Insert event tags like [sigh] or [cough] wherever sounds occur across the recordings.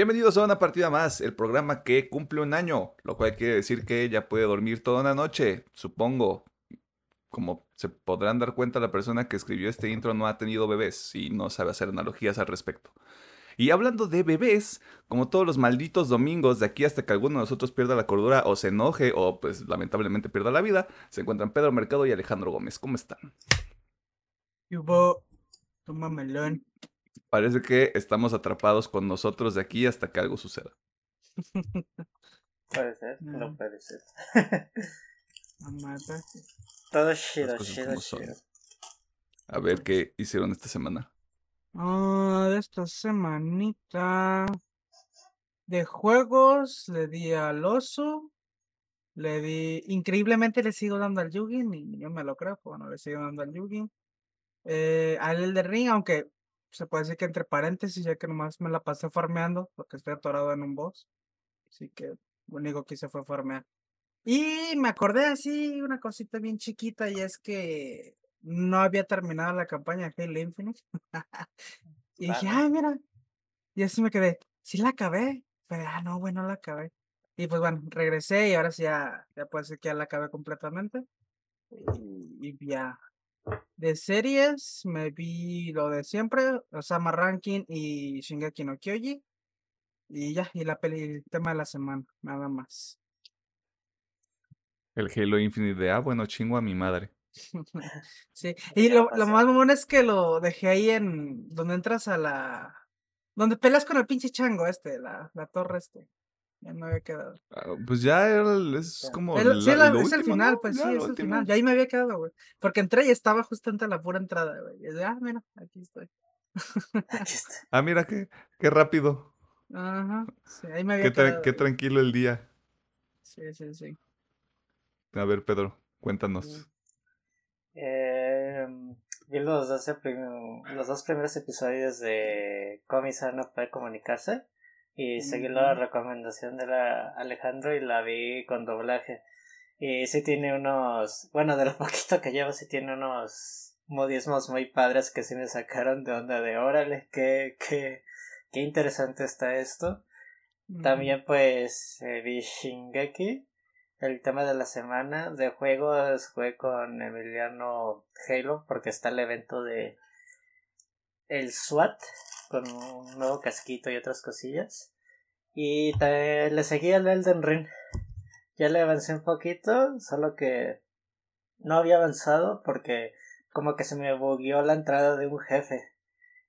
Bienvenidos a una partida más, el programa que cumple un año, lo cual quiere decir que ella puede dormir toda una noche, supongo. Como se podrán dar cuenta, la persona que escribió este intro no ha tenido bebés y no sabe hacer analogías al respecto. Y hablando de bebés, como todos los malditos domingos de aquí hasta que alguno de nosotros pierda la cordura o se enoje o pues lamentablemente pierda la vida, se encuentran Pedro Mercado y Alejandro Gómez. ¿Cómo están? Hubo, toma melón. Parece que estamos atrapados con nosotros de aquí hasta que algo suceda. Puede ser, no puede ser. Todo chido, chido, chido. A ver qué hicieron esta semana. Ah, de esta semanita de juegos le di al oso, le di, increíblemente le sigo dando al Yugin, y yo me lo creo, pero bueno, le sigo dando al Yugin. Eh, al Elden Ring, aunque se puede decir que entre paréntesis, ya que nomás me la pasé farmeando, porque estoy atorado en un boss. Así que lo único que hice fue farmear. Y me acordé así, una cosita bien chiquita, y es que no había terminado la campaña de Halo Infinite. [laughs] y dije, ay, mira. Y así me quedé, sí la acabé. Pero, ah, no, bueno, la acabé. Y pues bueno, regresé y ahora sí ya, ya puede ser que ya la acabé completamente. Y, y ya. De series, me vi lo de siempre, Osama Ranking y Shingeki no Kyoji. Y ya, y la peli, el tema de la semana, nada más. El Halo Infinite de, ah, bueno, chingo a mi madre. [laughs] Sí, [laughs] y Ya lo, lo más mamón es que lo dejé ahí en donde entras a la. Donde peleas con el pinche chango este, la, la torre este. Ya me había quedado. Ah, Pues ya era el- es como sí, la- es el final, pues Ya, sí, es el último. final. Ya ahí me había quedado, güey. Porque entré y estaba justamente a la pura entrada, güey. Y yo, ah, mira, aquí estoy. Aquí [laughs] está. Ah, mira qué, qué rápido. Ajá, sí, ahí me había Qué, tra- quedado. qué tranquilo el día. Sí, sí, sí. A ver, Pedro, cuéntanos. Eh, vi los los dos primeros episodios de Comisan no puede comunicarse y seguí la recomendación de la Alejandro y la vi con doblaje. Y sí tiene unos, bueno, de lo [laughs] poquito que llevo, sí tiene unos modismos muy padres que sí me sacaron de onda de órale, qué, qué, qué interesante está esto. También pues eh, vi Shingeki, el tema de la semana de juegos fue con Emiliano Halo porque está el evento de el SWAT con un nuevo casquito y otras cosillas. Y le seguí al Elden Ring. Ya le avancé un poquito, solo que no había avanzado porque como que se me bugueó la entrada de un jefe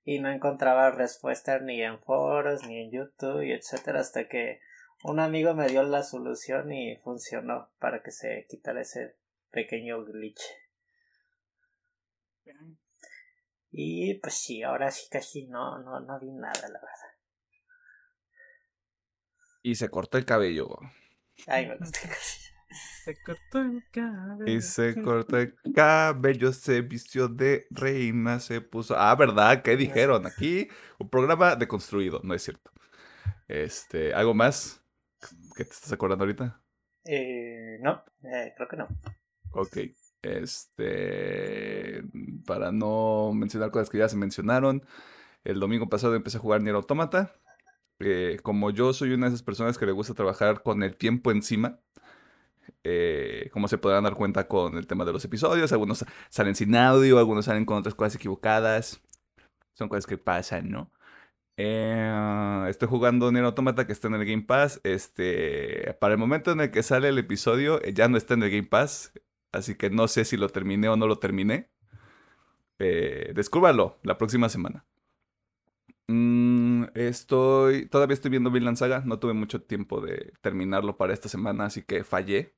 y no encontraba respuesta ni en foros ni en YouTube y etcétera hasta que un amigo me dio la solución y funcionó para que se quitara ese pequeño glitch. Y pues sí, ahora sí casi no, no, no vi nada, la verdad. Y se cortó el cabello. Ay, me gustó casi. Se cortó el cabello. Y se cortó el cabello, se vistió de reina, se puso. Ah, ¿verdad? ¿Qué dijeron? Aquí un programa deconstruido, no es cierto. Este, ¿algo más que te estás acordando ahorita? Eh, no, eh, creo que no. Ok. Este, para no mencionar cosas que ya se mencionaron, el domingo pasado empecé a jugar Nier Automata. Eh, como yo soy una de esas personas que le gusta trabajar con el tiempo encima, eh, como se podrán dar cuenta con el tema de los episodios, algunos salen sin audio, algunos salen con otras cosas equivocadas. Son cosas que pasan, ¿no? Eh, estoy jugando Nier Automata que está en el Game Pass. Este, para el momento en el que sale el episodio, ya no está en el Game Pass. Así que no sé si lo terminé o no lo terminé. Eh, descúbralo la próxima semana. Mm, estoy. Todavía estoy viendo Vinland Saga. No tuve mucho tiempo de terminarlo para esta semana, así que fallé.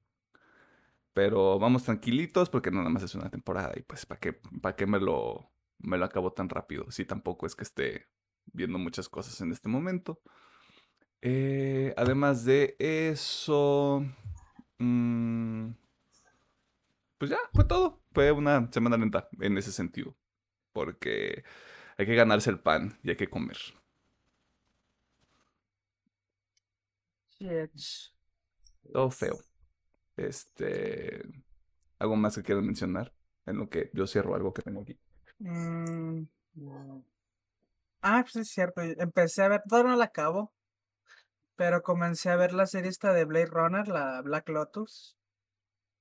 Pero vamos tranquilitos porque nada más es una temporada. Y pues, ¿para qué, para qué me lo, me lo acabo tan rápido? Si tampoco es que esté viendo muchas cosas en este momento. Eh, además de eso. mm, pues ya, fue todo. Fue una semana lenta en ese sentido. Porque hay que ganarse el pan y hay que comer. Shit. Todo feo. Este. ¿Algo más que quieran mencionar? En lo que yo cierro algo que tengo aquí. Mm, Ah, pues es cierto. Empecé a ver, todavía no la acabo. Pero comencé a ver la serie esta de Blade Runner, la Black Lotus.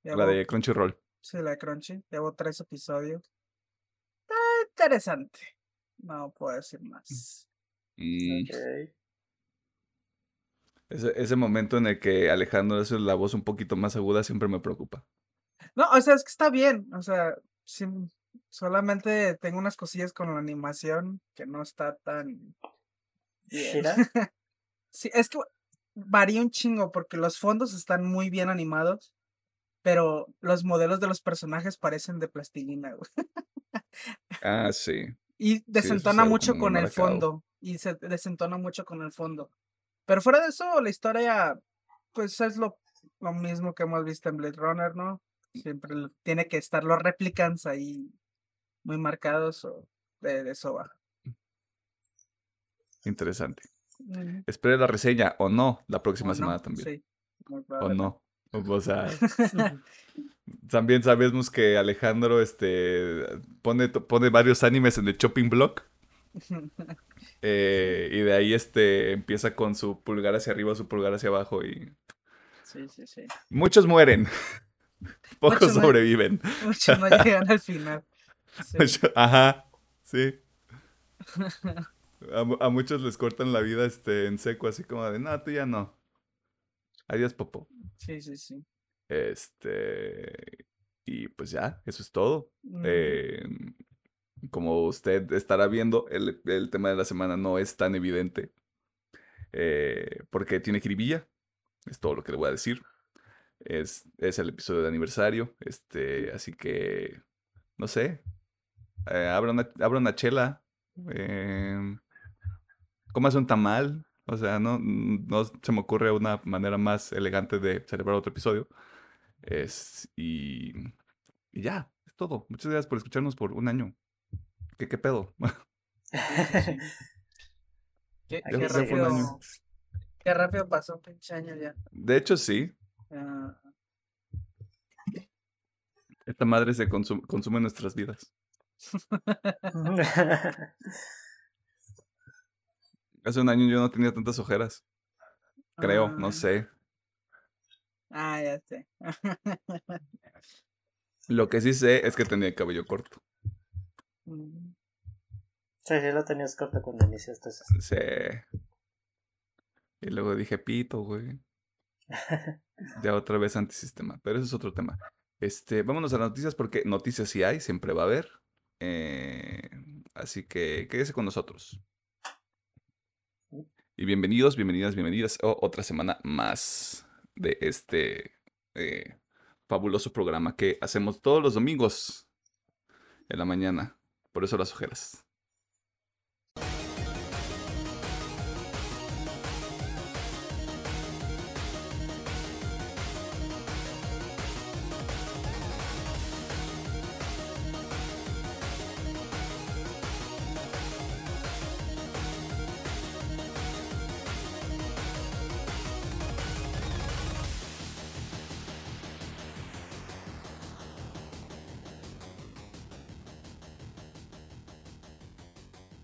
La de Crunchyroll. Sí, la de Crunchy. Llevo tres episodios. Está interesante. No puedo decir más. Y Ok. ese, ese momento en el que Alejandro hace la voz un poquito más aguda siempre me preocupa. No, o sea, es que está bien. O sea, sí, solamente tengo unas cosillas con la animación que no está tan bien. [laughs] Sí, es que varía un chingo porque los fondos están muy bien animados, pero los modelos de los personajes parecen de plastilina, güey. Ah, sí. Y desentona mucho con el marcado. fondo. Y se desentona mucho con el fondo. Pero fuera de eso, la historia, pues es lo, lo mismo que hemos visto en Blade Runner, ¿no? Siempre tiene que estar los replicants ahí muy marcados o de, de eso va. Interesante. Ujú. Espere la reseña o no la O próxima no, semana también. Sí, muy O no. O sea, [laughs] también sabemos que Alejandro este, pone, pone varios animes en el chopping block. [laughs] eh, y de ahí este, empieza con su pulgar hacia arriba, su pulgar hacia abajo. Y Sí, sí, sí. muchos mueren. [laughs] Pocos no- sobreviven. Muchos no llegan al final. Sí. Ajá, sí. A, a muchos les cortan la vida este, en seco, así como de, no, tú ya no. Adiós, Popo. Sí, sí, sí. Este. Y pues ya, eso es todo. Mm, Eh, como usted estará viendo, el, el tema de la semana no es tan evidente. eh, porque tiene cribilla. Es todo lo que le voy a decir. Es, es el episodio de aniversario. Este, así que. No sé. eh, abra, una, abra una chela. Eh, comas un tamal. O sea, no, no se me ocurre una manera más elegante de celebrar otro episodio. Es, y, y ya, es todo. Muchas gracias por escucharnos por un año. ¿Qué, qué pedo? [laughs] Qué, año. rápido. Qué rápido pasó un pinche año ya. De hecho, sí. Ah, Esta madre se consum- consume en nuestras vidas. [laughs] [laughs] Hace un año yo no tenía tantas ojeras. Creo, no ah, sé. Ah, ya sé. Lo que sí sé es que tenía el cabello corto. Mm, Sí, sí, lo tenías corto cuando iniciaste eso. Sí. Y luego dije, pito, güey. [laughs] Ya otra vez antisistema. Pero eso es otro tema. Este, vámonos a las noticias porque noticias sí hay, siempre va a haber. Eh, así que quédese con nosotros. Y bienvenidos, bienvenidas, bienvenidas a otra semana más de este eh, fabuloso programa que hacemos todos los domingos en la mañana. Por eso las ojeras.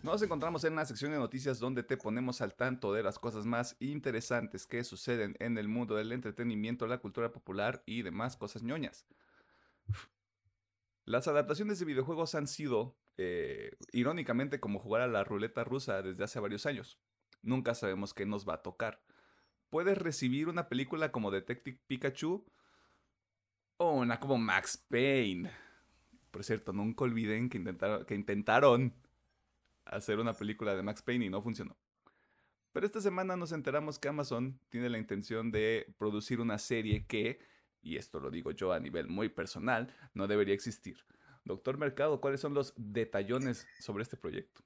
Nos encontramos en la sección de noticias donde te ponemos al tanto de las cosas más interesantes que suceden en el mundo del entretenimiento, la cultura popular y demás cosas ñoñas. Las adaptaciones de videojuegos han sido, eh, irónicamente, como jugar a la ruleta rusa desde hace varios años. Nunca sabemos qué nos va a tocar. Puedes recibir una película como Detective Pikachu o una como Max Payne. Por cierto, nunca olviden que intentaron hacer una película de Max Payne y no funcionó. Pero esta semana nos enteramos que Amazon tiene la intención de producir una serie que, y esto lo digo yo a nivel muy personal, no debería existir. Doctor Mercado, ¿cuáles son los detallones sobre este proyecto?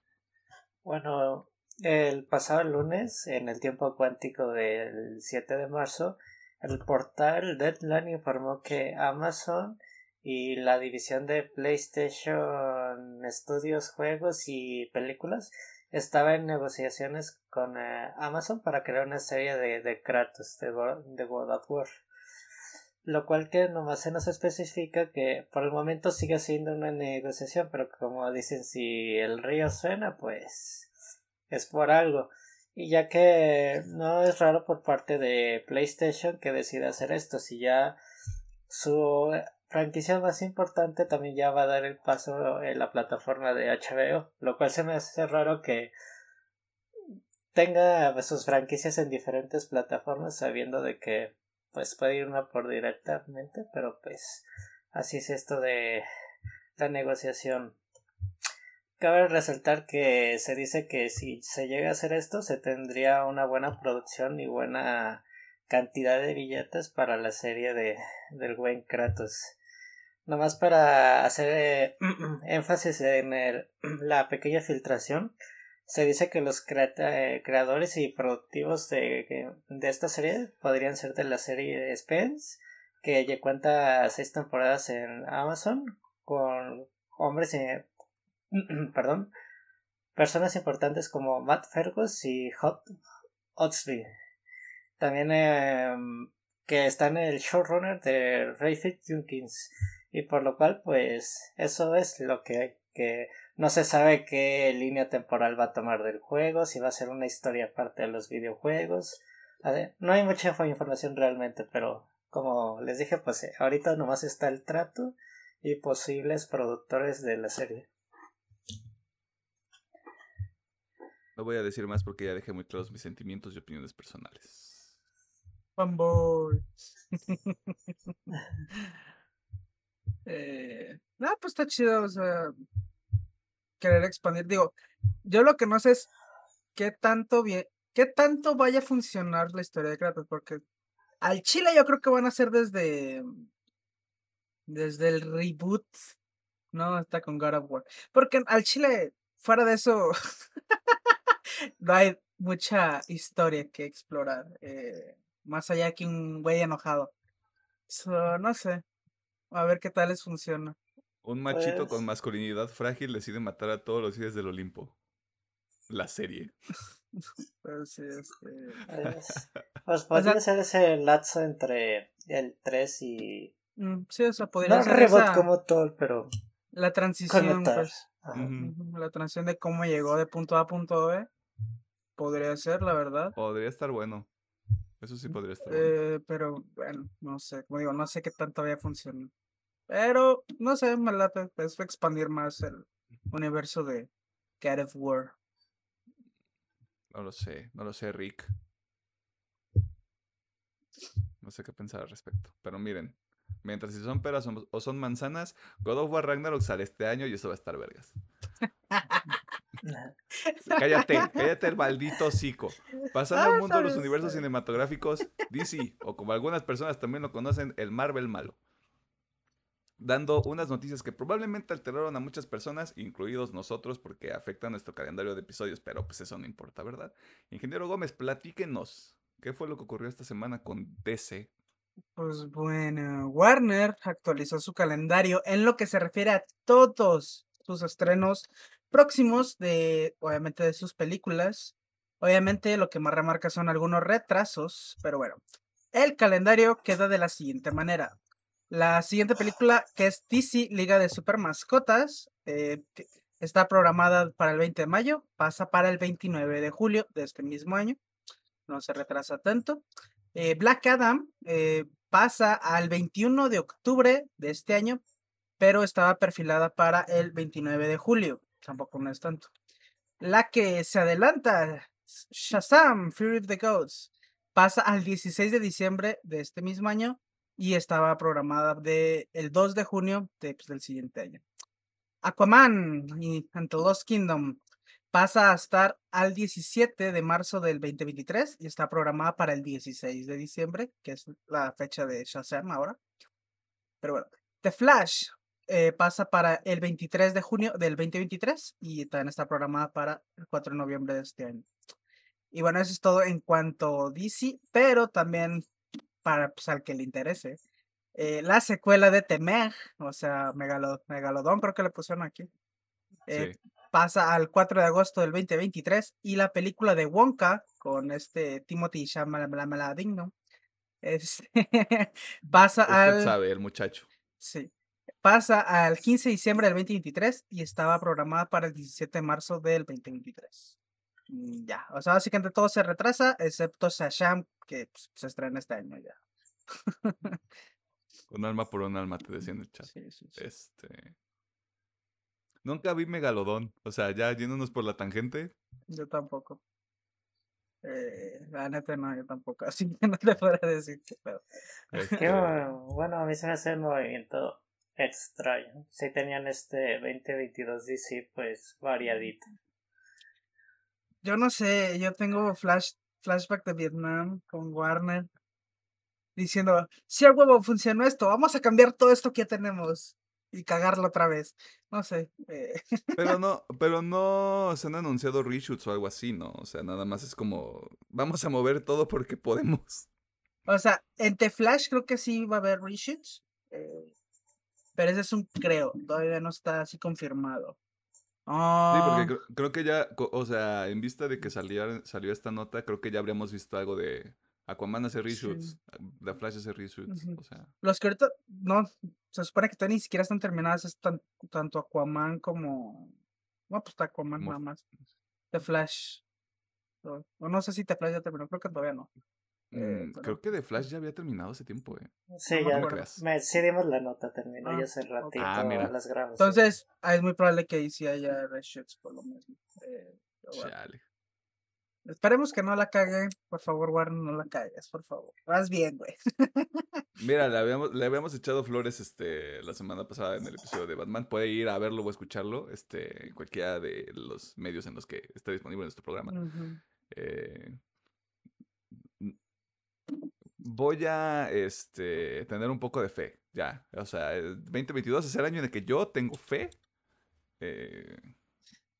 Bueno, el pasado lunes, en el tiempo cuántico del 7 de marzo, el portal Deadline informó que Amazon y la división de PlayStation Studios Juegos y Películas estaba en negociaciones con eh, Amazon para crear una serie de, de Kratos de, de World of War. Lo cual que nomás se nos especifica que por el momento sigue siendo una negociación, pero como dicen, si el río suena, pues es por algo. Y ya que no es raro por parte de PlayStation que decida hacer esto, si ya su franquicia más importante también ya va a dar el paso en la plataforma de HBO, lo cual se me hace raro que tenga sus franquicias en diferentes plataformas sabiendo de que pues puede ir una por directamente, pero pues así es esto de la negociación. Cabe resaltar que se dice que si se llega a hacer esto se tendría una buena producción y buena cantidad de billetes para la serie de del buen Kratos. Nomás para hacer eh, [clears throat] énfasis en el, [clears throat] la pequeña filtración, se dice que los eh, creadores y productivos de, de, esta serie podrían ser de la serie Spence, que ya cuenta seis temporadas en Amazon, con hombres, eh, [clears throat] perdón, personas importantes como Matt Fergus y Hot Otsby. También em, que está en el showrunner de Rayford Jenkins. Y por lo cual, pues, eso es lo que hay. Que no se sabe qué línea temporal va a tomar del juego, si va a ser una historia aparte de los videojuegos. no hay mucha información realmente, pero como les dije, pues ahorita nomás está el trato y posibles productores de la serie. No voy a decir más porque ya dejé muy claros mis sentimientos y opiniones personales. Fanboys. [laughs] eh, no, pues está chido, o sea, querer expandir. Digo, yo lo que no sé es qué tanto bien, qué tanto vaya a funcionar la historia de Kratos, porque al Chile yo creo que van a ser desde desde el reboot, no está con God of War, porque al Chile fuera de eso [laughs] no hay mucha historia que explorar, eh, más allá que un güey enojado. no sé, a ver qué tal les funciona. Un machito con pues masculinidad frágil decide matar a todos los hijos del Olimpo. La serie. [laughs] pues sí, este... [laughs] Pues podría ser ese lazo entre el 3 y... Mm, sí, o sea, podría no ser esa... como todo, pero... La transición, pues. La transición de cómo llegó de punto A a punto B. Podría ser, la verdad. Podría estar bueno. Eso sí podría estar eh, Pero, bueno, no sé. Como digo, no sé qué tanto había funcionado. Pero, no sé, me late. Es expandir más el universo de God of War. No lo sé, no lo sé, Rick. No sé qué pensar al respecto. Pero miren, mientras si son peras o son manzanas, God of War Ragnarok sale este año y eso va a estar vergas. [laughs] cállate, cállate el maldito hocico. Pasando al mundo de los universos cinematográficos, DC, o como algunas personas también lo conocen, el Marvel malo dando unas noticias que probablemente alteraron a muchas personas, incluidos nosotros, porque afectan nuestro calendario de episodios, pero pues eso no importa, ¿verdad? Ingeniero Gómez, platíquenos, ¿qué fue lo que ocurrió esta semana con DC? Pues bueno, Warner actualizó su calendario en lo que se refiere a todos sus estrenos próximos de, obviamente, de sus películas. Obviamente lo que más remarca son algunos retrasos, pero bueno, el calendario queda de la siguiente manera. La siguiente película, que es DC Liga de Super Mascotas, eh, está programada para el 20 de mayo, pasa para el 29 de julio de este mismo año. No se retrasa tanto. Eh, Black Adam eh, pasa al 21 de octubre de este año, pero estaba perfilada para el 29 de julio. Tampoco no es tanto. La que se adelanta, Shazam, Fury of the Gods, pasa al 16 de diciembre de este mismo año y estaba programada de el 2 de junio de, pues, del siguiente año. Aquaman y Ante Lost Kingdom pasa a estar al 17 de marzo del 2023 y está programada para el 16 de diciembre, que es la fecha de Shazam ahora. Pero bueno, The Flash eh, pasa para el 23 de junio del 2023 y también está programada para el 4 de noviembre de este año. Y bueno, eso es todo en cuanto a DC, pero también para pues, al que le interese. Eh, la secuela de Temer, o sea, Megalodón, creo que le pusieron aquí. Eh, pasa al 4 de agosto del 2023 y la película de Wonka con este Timothy Chalamet. Este, [laughs] pasa al sabe el muchacho. Sí. Pasa al 15 de diciembre del 2023 y estaba programada para el 17 de marzo del 2023. Y ya. O sea, básicamente todo se retrasa, excepto Shasham, que pues, se estrena este año ya. Un alma por un alma, te decía en el chat. Sí, sí, sí. Este. Nunca vi Megalodón. O sea, ya yéndonos por la tangente. Yo tampoco. Eh, la neta no, yo tampoco. [laughs] Así que no te podré decir pedo. Este, [laughs] bueno, a mí se me hace el movimiento extraño. Si tenían este 2022 DC, pues variadito. Yo no sé, yo tengo flash, flashback de Vietnam con Warner diciendo, si a huevo funcionó esto, vamos a cambiar todo esto que ya tenemos y cagarlo otra vez. No sé. eh, Pero [laughs] no, pero no se han anunciado reshoots o algo así, ¿no? O sea, nada más es como, vamos a mover todo porque podemos. o sea, en The Flash creo que sí va a haber reshoots. eh, pero ese es un creo, todavía no está así confirmado. Sí, Ah, porque creo, creo que ya, o sea, en vista de que salió, salió esta nota, creo que ya habríamos visto algo de Aquaman hace reshoots, The Flash hace reshoots, o sea, los que ahorita no, se supone que todavía ni siquiera están terminadas, es tan- tanto Aquaman como. No, pues está Aquaman nada más. The Flash. O no sé si The Flash ya terminó, creo que todavía no. Eh, mm, creo que The Flash ya había terminado hace tiempo, ¿eh? Sí, No ya me, sí dimos la nota, terminó Ah, ya hace ok. ratito Ah, mira. las grabaciones. Entonces, ah, es muy probable que ahí sí haya reshoots por lo mismo. Eh, pero bueno. Chale. Esperemos que no la caguen. Por favor, Warner, no la cagues, por favor. Vas bien, güey. [laughs] Mira, le habíamos, le habíamos echado flores este, la semana pasada en el episodio de Batman. Puede ir a verlo o escucharlo este, en cualquiera de los medios en los que está disponible nuestro programa. Eh, voy a este, tener un poco de fe, ya. O sea, el 2022 es el año en el que yo tengo fe. Eh,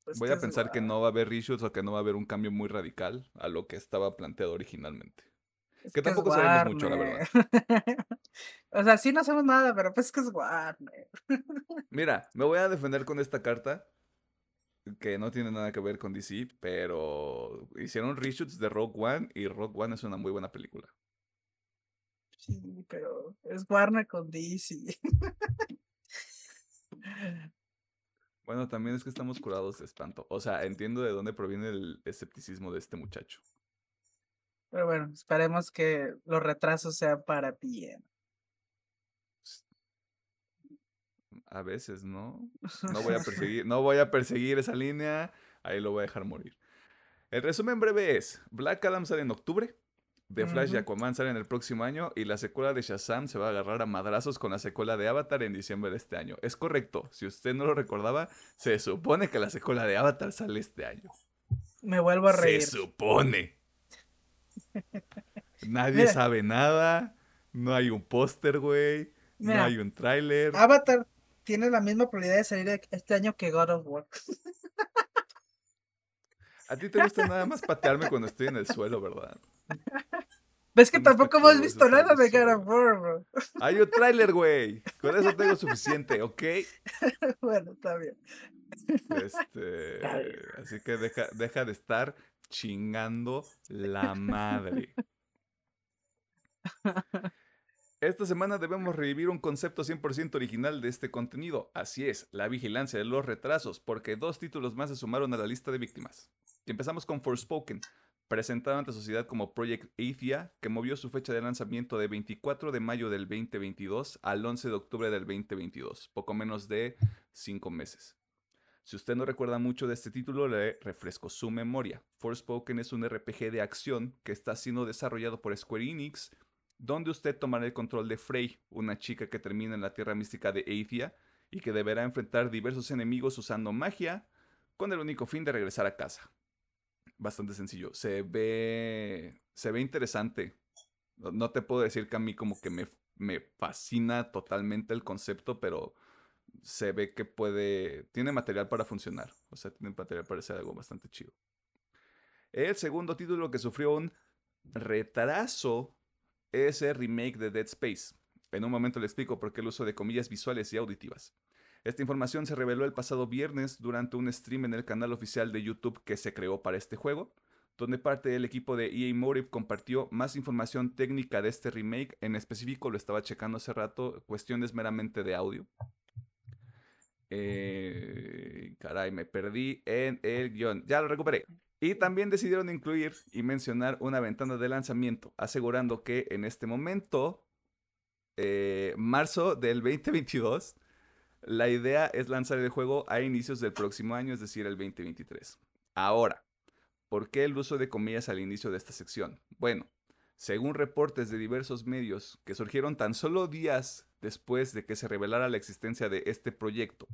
Pues voy a pensar que no va a haber reshoots o que no va a haber un cambio muy radical a lo que estaba planteado originalmente. Es que tampoco sabemos mucho, la verdad. [laughs] O sea, sí no sabemos nada, pero pues es que es Warner. [laughs] Mira, me voy a defender con esta carta que no tiene nada que ver con DC, pero hicieron reshoots de Rogue One y Rogue One es una muy buena película. Sí, pero es Warner con DC. Bueno, también es que estamos curados de espanto. O sea, entiendo de dónde proviene el escepticismo de este muchacho. Pero bueno, esperemos que los retrasos sean para bien. A veces, ¿no? No voy a [laughs] perseguir, no voy a perseguir esa línea. Ahí lo voy a dejar morir. El resumen breve es: Black Adam sale en octubre. The Flash y Ujú. Aquaman salen el próximo año y la secuela de Shazam se va a agarrar a madrazos con la secuela de Avatar en diciembre de este año. Es correcto, si usted no lo recordaba, se supone que la secuela de Avatar sale este año. Me vuelvo a reír. Se supone. [laughs] Nadie Mira. sabe nada, no hay un póster, güey, no hay un tráiler. Avatar tiene la misma probabilidad de salir este año que God of War. [laughs] A ti te gusta nada más patearme cuando estoy en el suelo, ¿verdad? [laughs] ¿Ves que tampoco hemos visto nada de God of War, bro? Hay un tráiler, [laughs] güey. Con eso tengo suficiente, ¿ok? bueno, está bien. Este, así que deja, deja de estar chingando la madre. Esta semana debemos revivir un concepto 100% original de este contenido. Así es, la vigilancia de los retrasos, porque dos títulos más se sumaron a la lista de víctimas. Y empezamos con Forspoken, presentado ante sociedad como Project Athia, que movió su fecha de lanzamiento de 24 de mayo del 2022 al 11 de octubre del 2022, poco menos de 5 meses. Si usted no recuerda mucho de este título, le refresco su memoria. Forspoken es un RPG de acción que está siendo desarrollado por Square Enix, donde usted tomará el control de Frey, una chica que termina en la tierra mística de Athia y que deberá enfrentar diversos enemigos usando magia con el único fin de regresar a casa. Bastante sencillo. Se ve. Se ve interesante. No, te puedo decir que a mí como que me, me fascina totalmente el concepto, pero se ve que puede. Tiene material para funcionar. O sea, tiene material para hacer algo bastante chido. El segundo título que sufrió un retraso es el remake de Dead Space. En un momento le explico por qué el uso de comillas visuales y auditivas. Esta información se reveló el pasado viernes durante un stream en el canal oficial de YouTube que se creó para este juego, donde parte del equipo de EA Motive compartió más información técnica de este remake, en específico lo estaba checando hace rato, cuestiones meramente de audio. Eh, caray, me perdí en el guion. Ya lo recuperé. Y también decidieron incluir y mencionar una ventana de lanzamiento, asegurando que en este momento, eh, marzo del 2022, la idea es lanzar el juego a inicios del próximo año, es decir, el 2023. Ahora, ¿por qué el uso de comillas al inicio de esta sección? Bueno, según reportes de diversos medios que surgieron tan solo días después de que se revelara la existencia de este proyecto,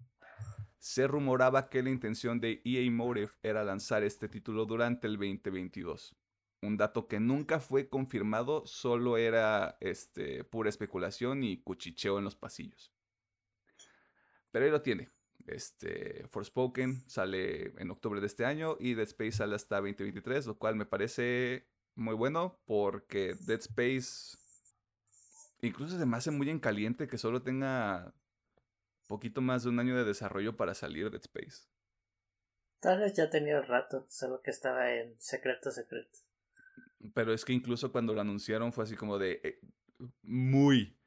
se rumoraba que la intención de EA Motive era lanzar este título durante el 2022. Un dato que nunca fue confirmado, solo era este, pura especulación y cuchicheo en los pasillos. Pero ahí lo tiene. Este, Forspoken sale en octubre de este año y Dead Space sale hasta 2023, lo cual me parece muy bueno porque Dead Space incluso se me hace muy en caliente que solo tenga poquito más de un año de desarrollo para salir de Space. Tal vez ya tenía rato, solo que estaba en secreto, secreto. Pero es que incluso cuando lo anunciaron fue así como de eh, muy,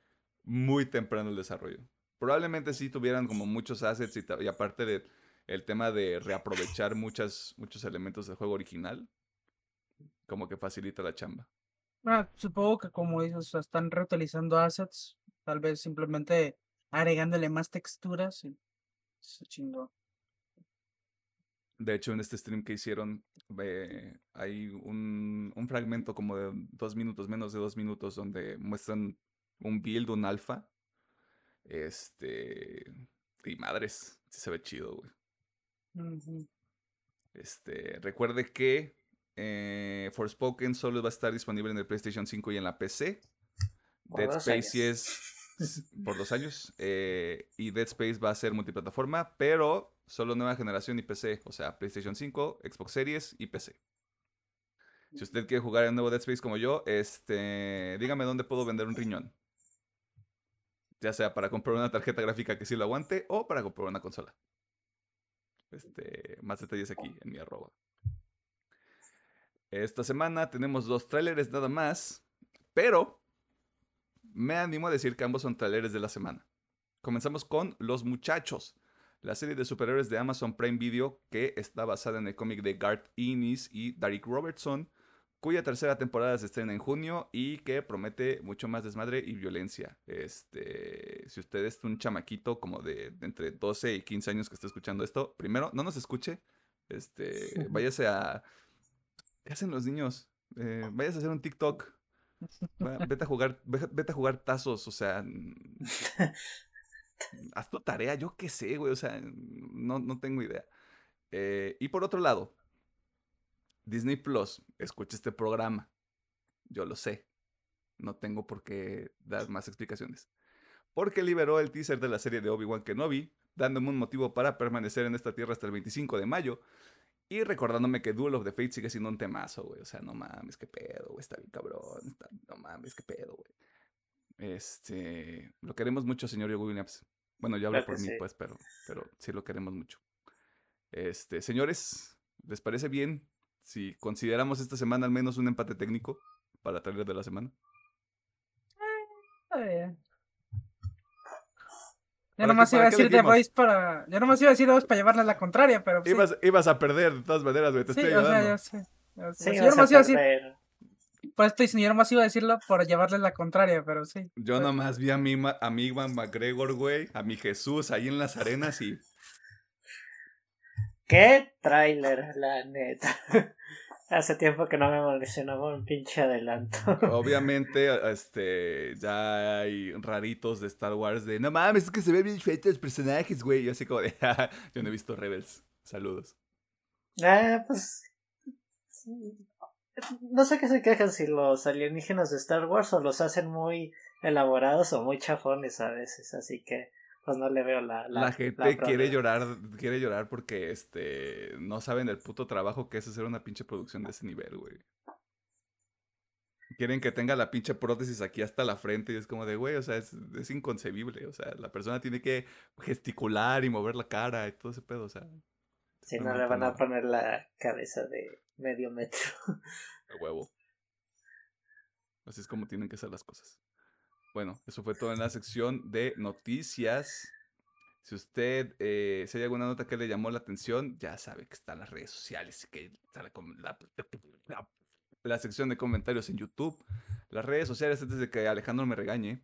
muy temprano el desarrollo. Probablemente sí tuvieran como muchos assets y, aparte de el tema de reaprovechar muchas, muchos elementos del juego original, como que facilita la chamba. Ah, supongo que como dices, están reutilizando assets, tal vez simplemente agregándole más texturas y se chingó. De hecho, en este stream que hicieron, hay un, un, fragmento como de dos minutos, menos de dos minutos, donde muestran un build, un alfa. Este. Y madres, se ve chido, güey. Este. Recuerde que eh, Forspoken solo va a estar disponible en el PlayStation 5 y en la PC. Dead Space es [laughs] por dos años. Eh, y Dead Space va a ser multiplataforma, pero solo nueva generación y PC. O sea, PlayStation 5, Xbox Series y PC. Si usted quiere jugar el nuevo Dead Space como yo, este, dígame dónde puedo vender un riñón. Ya sea para comprar una tarjeta gráfica que sí lo aguante o para comprar una consola. Este, más detalles aquí en mi arroba. Esta semana tenemos dos trailers nada más, pero me animo a decir que ambos son trailers de la semana. Comenzamos con Los Muchachos, la serie de superhéroes de Amazon Prime Video que está basada en el cómic de Garth Ennis y Derek Robertson, cuya tercera temporada se estrena en junio y que promete mucho más desmadre y violencia. Este, si usted es un chamaquito como de, entre 12 y 15 años que está escuchando esto, primero, no nos escuche, este, váyase a... ¿Qué hacen los niños? Eh, váyase a hacer un TikTok [laughs] Vete a jugar, vete a jugar tazos, o sea, [laughs] haz tu tarea, yo qué sé, güey, o sea, no, no tengo idea. Eh, y por otro lado, Disney Plus, escucha este programa, yo lo sé, no tengo por qué dar más explicaciones. Porque liberó el teaser de la serie de Obi-Wan Kenobi, dándome un motivo para permanecer en esta tierra hasta el 25 de mayo, y recordándome que Duel of the Fate sigue siendo un temazo, güey. O sea, no mames, qué pedo, güey. Está bien cabrón. no mames, qué pedo, güey. Este. Lo queremos mucho, señor Williams. Bueno, yo hablo por mí, pues, pero, pero sí lo queremos mucho. Este, señores, ¿les parece bien si consideramos esta semana al menos un empate técnico para trailer de la semana? Está bien. Yo nomás iba a decir The Voice para. Yo nomás iba a decir The Voice para llevarle la contraria, pero. Ibas, ibas a perder de todas maneras, güey. Te estoy ayudando. O sea, ya sé. Sí, yo nomás iba a decir. Pues estoy diciendo, yo nomás iba a decirlo por llevarle la contraria, pero sí. Yo nomás vi a mi, a mi Ivan McGregor, güey, a mi Jesús ahí en las arenas y. ¿Qué trailer, la neta? [laughs] Hace tiempo que no me emocionaba un pinche adelanto. [laughs] Obviamente, este, ya hay raritos de Star Wars de, no mames, es que se ven bien feitos los personajes, güey. Yo así como de, [laughs] yo no he visto Rebels. Saludos. Ah, pues... No sé qué se quejan si los alienígenas de Star Wars o los hacen muy elaborados o muy chafones a veces, así que pues no le veo la... La, gente quiere llorar, quiere llorar porque este no saben el puto trabajo que es hacer una pinche producción de ese nivel, güey. Quieren que tenga la pinche prótesis aquí hasta la frente y es como de, güey, o sea, es, es inconcebible. O sea, la persona tiene que gesticular y mover la cara y todo ese pedo, o sea. Si no, le van a poner la cabeza de medio metro. De huevo. Así es como tienen que ser las cosas. Bueno, eso fue todo en la sección de noticias. Si usted, eh, si hay alguna nota que le llamó la atención, ya sabe que están las redes sociales, que está la, la- la- la sección de comentarios en YouTube. Las redes sociales, antes de que Alejandro me regañe,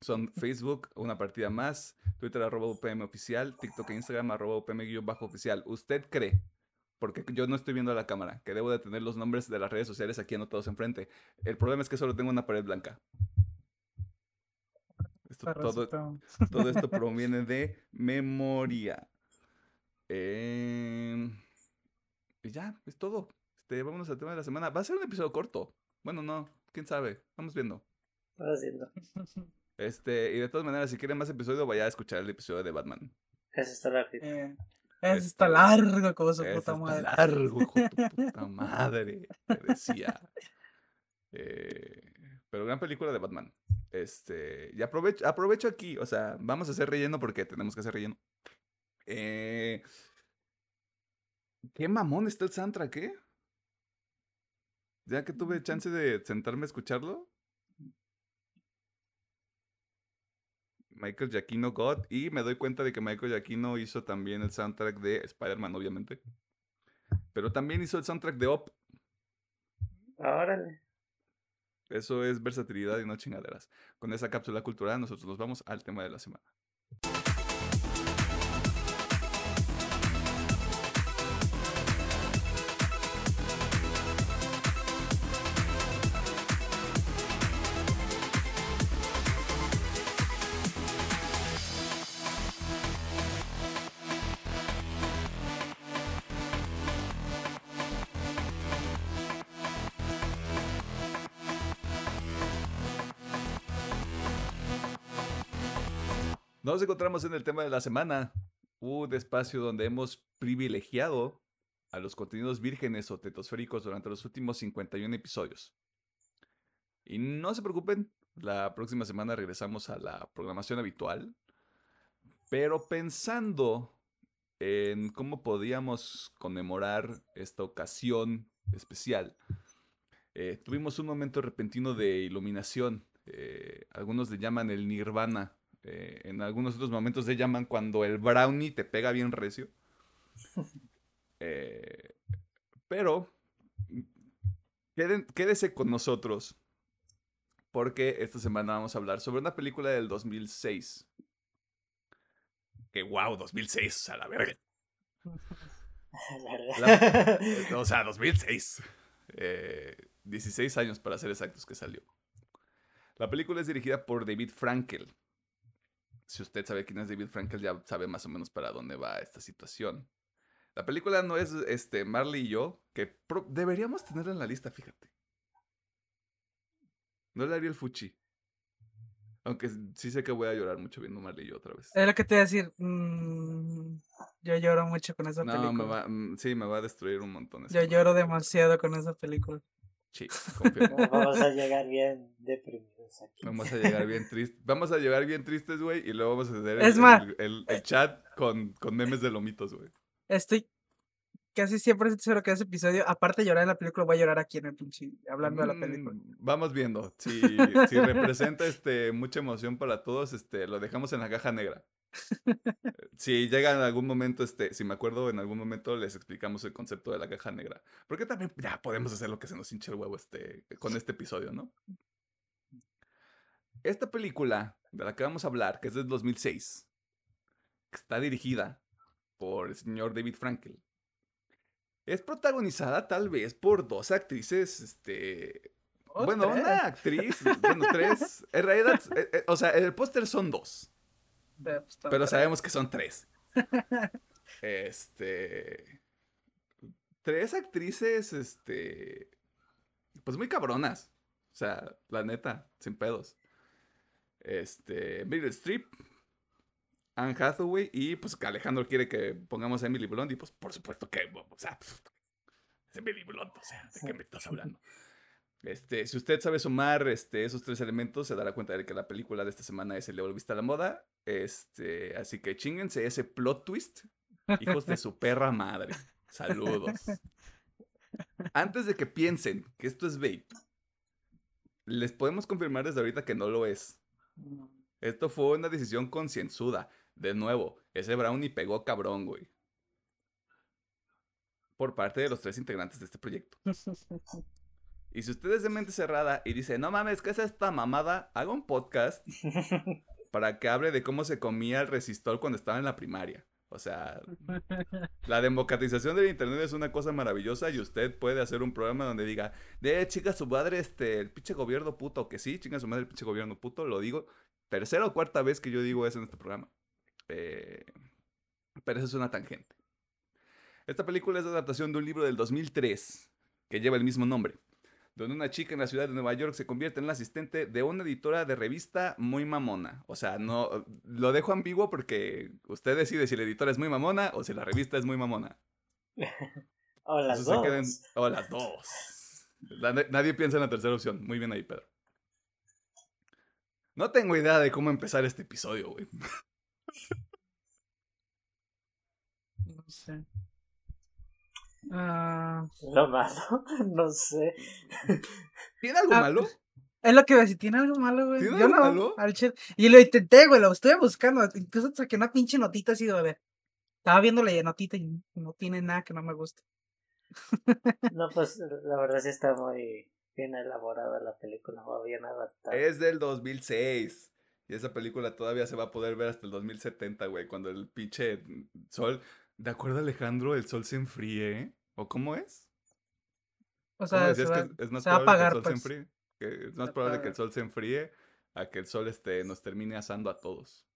son [laughs] Facebook, una partida más, Twitter arroba UPM oficial, TikTok e Instagram arroba UPM-oficial. ¿Usted cree, porque yo no estoy viendo a la cámara, que debo de tener los nombres de las redes sociales aquí anotados enfrente? El problema es que solo tengo una pared blanca. Esto, todo, [laughs] todo esto proviene de memoria. Em, y ya, es todo. Este, vámonos al tema de la semana. Va a ser un episodio corto. Bueno, no, quién sabe. Vamos viendo. Estás haciendo. [laughs] Este, y de todas maneras, si quieren más episodio, vaya a escuchar el episodio de Batman. Eso está rápido. Eh, eso está largo como su puta está madre. largo, hijo tu puta [laughs] madre. Te decía. Eh, pero gran película de Batman. Este, y aprovecho, aprovecho aquí, o sea, vamos a hacer relleno porque tenemos que hacer relleno. Eh, qué mamón está el soundtrack, ¿eh? Ya que tuve chance de sentarme a escucharlo. Michael Giacchino God. Y me doy cuenta de que Michael Giacchino hizo también el soundtrack de Spider-Man, obviamente. Pero también hizo el soundtrack de Op. Órale. Eso es versatilidad y no chingaderas. Con esa cápsula cultural nosotros nos vamos al tema de la semana. Encontramos en el tema de la semana, un espacio donde hemos privilegiado a los contenidos vírgenes o tetosféricos durante los últimos 51 episodios. Y no se preocupen, la próxima semana regresamos a la programación habitual, pero pensando en cómo podíamos conmemorar esta ocasión especial, eh, tuvimos un momento repentino de iluminación. eh, algunos le llaman el nirvana. Eh, en algunos otros momentos le llaman cuando el brownie te pega bien recio. [laughs] Eh, pero queden- quédese con nosotros porque esta semana vamos a hablar sobre una película del 2006. Que wow, 2006, a la verga. [laughs] ¿Verdad? Eh, O sea, 2006. Eh, 16 años para ser exactos que salió. La película es dirigida por David Frankel. Si usted sabe quién es David Frankel, ya sabe más o menos para dónde va esta situación. La película no es este, Marley y yo, que deberíamos tenerla en la lista, fíjate. No le haría el fuchi. Aunque sí sé que voy a llorar mucho viendo Marley y yo otra vez. Es lo que te iba a decir. mm, yo lloro mucho con esa No, película. me va, mm, sí, me va a destruir un montón. esa Yo madre. lloro demasiado con esa película. Sí, confirmo. Vamos a llegar bien deprimidos aquí. Vamos a llegar bien tristes. Vamos a llegar bien tristes, güey. Y luego vamos a hacer Es el, más- el- el- el chat con, con memes de lomitos, güey. Estoy casi 100% seguro que ese episodio, aparte de llorar en la película, voy a llorar aquí en el pinche, hablando de la película. Mm, Vamos viendo. Si, si representa este, mucha emoción para todos, este, lo dejamos en la caja negra. Si llega en algún momento, este, si me acuerdo, en algún momento les explicamos el concepto de la caja negra. Porque también ya podemos hacer lo que se nos hinche el huevo este, con este episodio, ¿no? Esta película de la que vamos a hablar, que es del 2006, que está dirigida por el señor David Frankel, es protagonizada tal vez por dos actrices, este, Oh, bueno, tres. una actriz, [laughs] bueno, tres. En realidad, eh, eh, o sea, en el póster son dos, pero sabemos que son tres. [laughs] Este. Tres actrices, este. Pues muy cabronas. O sea, la neta, sin pedos. Este. Meryl Streep, Anne Hathaway y pues que Alejandro quiere que pongamos a Emily Blunt y pues por supuesto que, o sea, es Emily Blunt, o sea, ¿de qué me estás hablando? Este, si usted sabe sumar este, esos tres elementos, se dará cuenta de que la película de esta semana es El Vista a la Moda. Este, así que chinguense ese plot twist. Hijos de su perra madre. Saludos. Antes de que piensen que esto es vape, les podemos confirmar desde ahorita que no lo es. Esto fue una decisión concienzuda. De nuevo, ese brownie pegó cabrón, güey. Por parte de los tres integrantes de este proyecto. Y si usted es de mente cerrada y dice, no mames, ¿qué es esta mamada? Haga un podcast [laughs] para que hable de cómo se comía el resistor cuando estaba en la primaria. O sea, la democratización del internet es una cosa maravillosa y usted puede hacer un programa donde diga, de chica su madre, este, el pinche gobierno puto, que sí, chinga su madre el pinche gobierno puto, lo digo, tercera o cuarta vez que yo digo eso en este programa. Eh, pero eso es una tangente. Esta película es la adaptación de un libro del 2003 que lleva el mismo nombre donde una chica en la ciudad de Nueva York se convierte en la asistente de una editora de revista muy mamona. O sea, no lo dejo ambiguo porque usted decide si la editora es muy mamona o si la revista es muy mamona. [laughs] o las dos. O las dos. nadie piensa en la tercera opción. Muy bien ahí, Pedro. No tengo idea de cómo empezar este episodio, güey. [laughs] No sé. Ah. Lo malo, [laughs] no sé. ¿Tiene algo ah, malo? Pues, es lo que a decir, ¿tiene algo malo, güey? ¿Tiene Yo algo no, malo? Al y lo intenté, güey, lo estuve buscando. Incluso saqué una pinche notita así, güey. Estaba viendo la notita y no tiene nada que no me guste. [laughs] no, pues la verdad sí está muy bien elaborada la película, muy bien adaptada. Es del 2006. Y esa película todavía se va a poder ver hasta el 2070, güey, cuando el pinche sol de acuerdo, Alejandro, el sol se enfríe. ¿O cómo es? O sea, es más probable que el sol se pues. enfríe. es más probable que el sol se enfríe a que el sol este, nos termine asando a todos.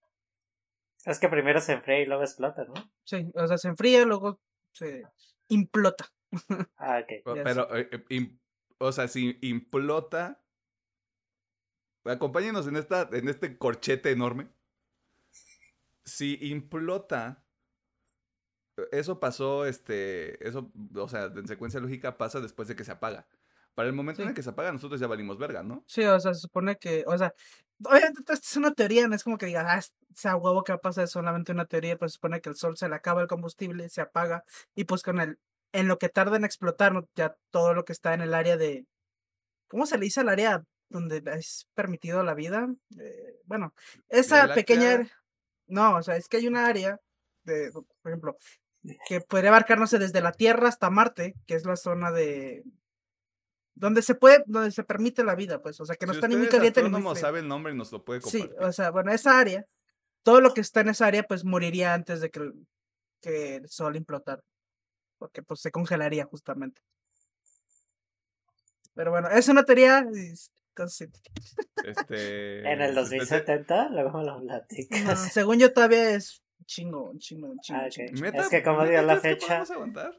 Es que primero se enfría y luego explota, ¿no? Sí, o sea, se enfría y luego se implota. [laughs] Ah, ok. Pero, eh, eh, o sea, si implota. Acompáñenos en, esta, en este corchete enorme. Si implota eso pasó, este, eso, o sea, en secuencia lógica pasa después de que se apaga. Para el momento en el que se apaga, nosotros ya valimos verga, ¿no? Sí, o sea, se supone que, o sea, obviamente esto es una teoría, no es como que digas, ah, sea huevo que pasa, es solamente una teoría, pues se supone que el sol se le acaba el combustible, se apaga, y pues con el, en lo que tarda en explotar, ya todo lo que está en el área de, ¿cómo se le dice al área donde es permitido la vida? Eh, bueno, esa pequeña, no, o sea, es que hay una área de, por ejemplo, que podría abarcar, no sé, desde la Tierra hasta Marte, que es la zona de donde se puede, donde se permite la vida, pues, o sea, que no está ni muy caliente ni muy sabe el nombre y nos lo puede compartir. Sí, o sea, bueno, esa área, todo lo que está en esa área, pues, moriría antes de que el, que el Sol implotara, porque, pues, se congelaría justamente. Pero bueno, es una teoría este... En el 2070, luego lo platicas. según yo todavía es chingo, un chingo, un chingo. Ah, es que como dio la fecha. aguantar?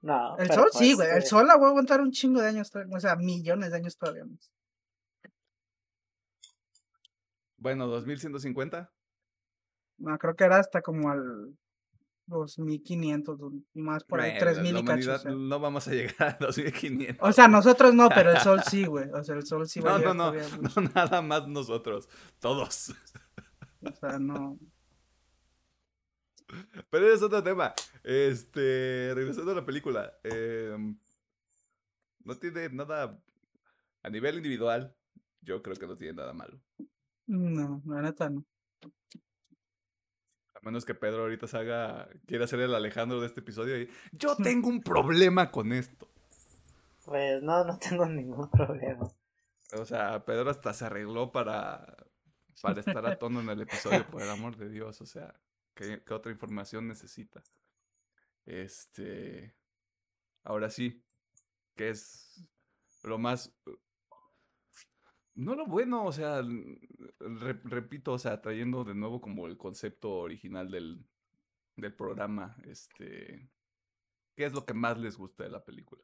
No. El sol sí, pues, güey. El eh sol la voy a aguantar un chingo de años, o sea, millones de años todavía más. Bueno, 2150. No, creo que era hasta como al 2500, más por ahí, 3000 y cacho. No vamos a llegar a 2500. O sea, nosotros no, pero el [laughs] sol sí, güey. O sea, el sol sí va no, no, no, no, nada más nosotros. Todos. O sea, no. Pero es otro tema. Este, regresando a la película. Em, no tiene nada. A nivel individual, yo creo que no tiene nada malo. No, la neta no. A menos que Pedro ahorita se haga. Quiera ser el Alejandro de este episodio y. Yo [laughs] tengo un problema con esto. Pues no, no tengo ningún problema. O sea, Pedro hasta se arregló para. Para estar a tono en el episodio, por el amor de Dios. O sea. ¿Qué, otra información necesita? Este. Ahora sí. ¿Qué es lo más. No lo bueno, o sea, repito, o sea, trayendo de nuevo como el concepto original del, del programa, este, ¿qué es lo que más les gusta de la película?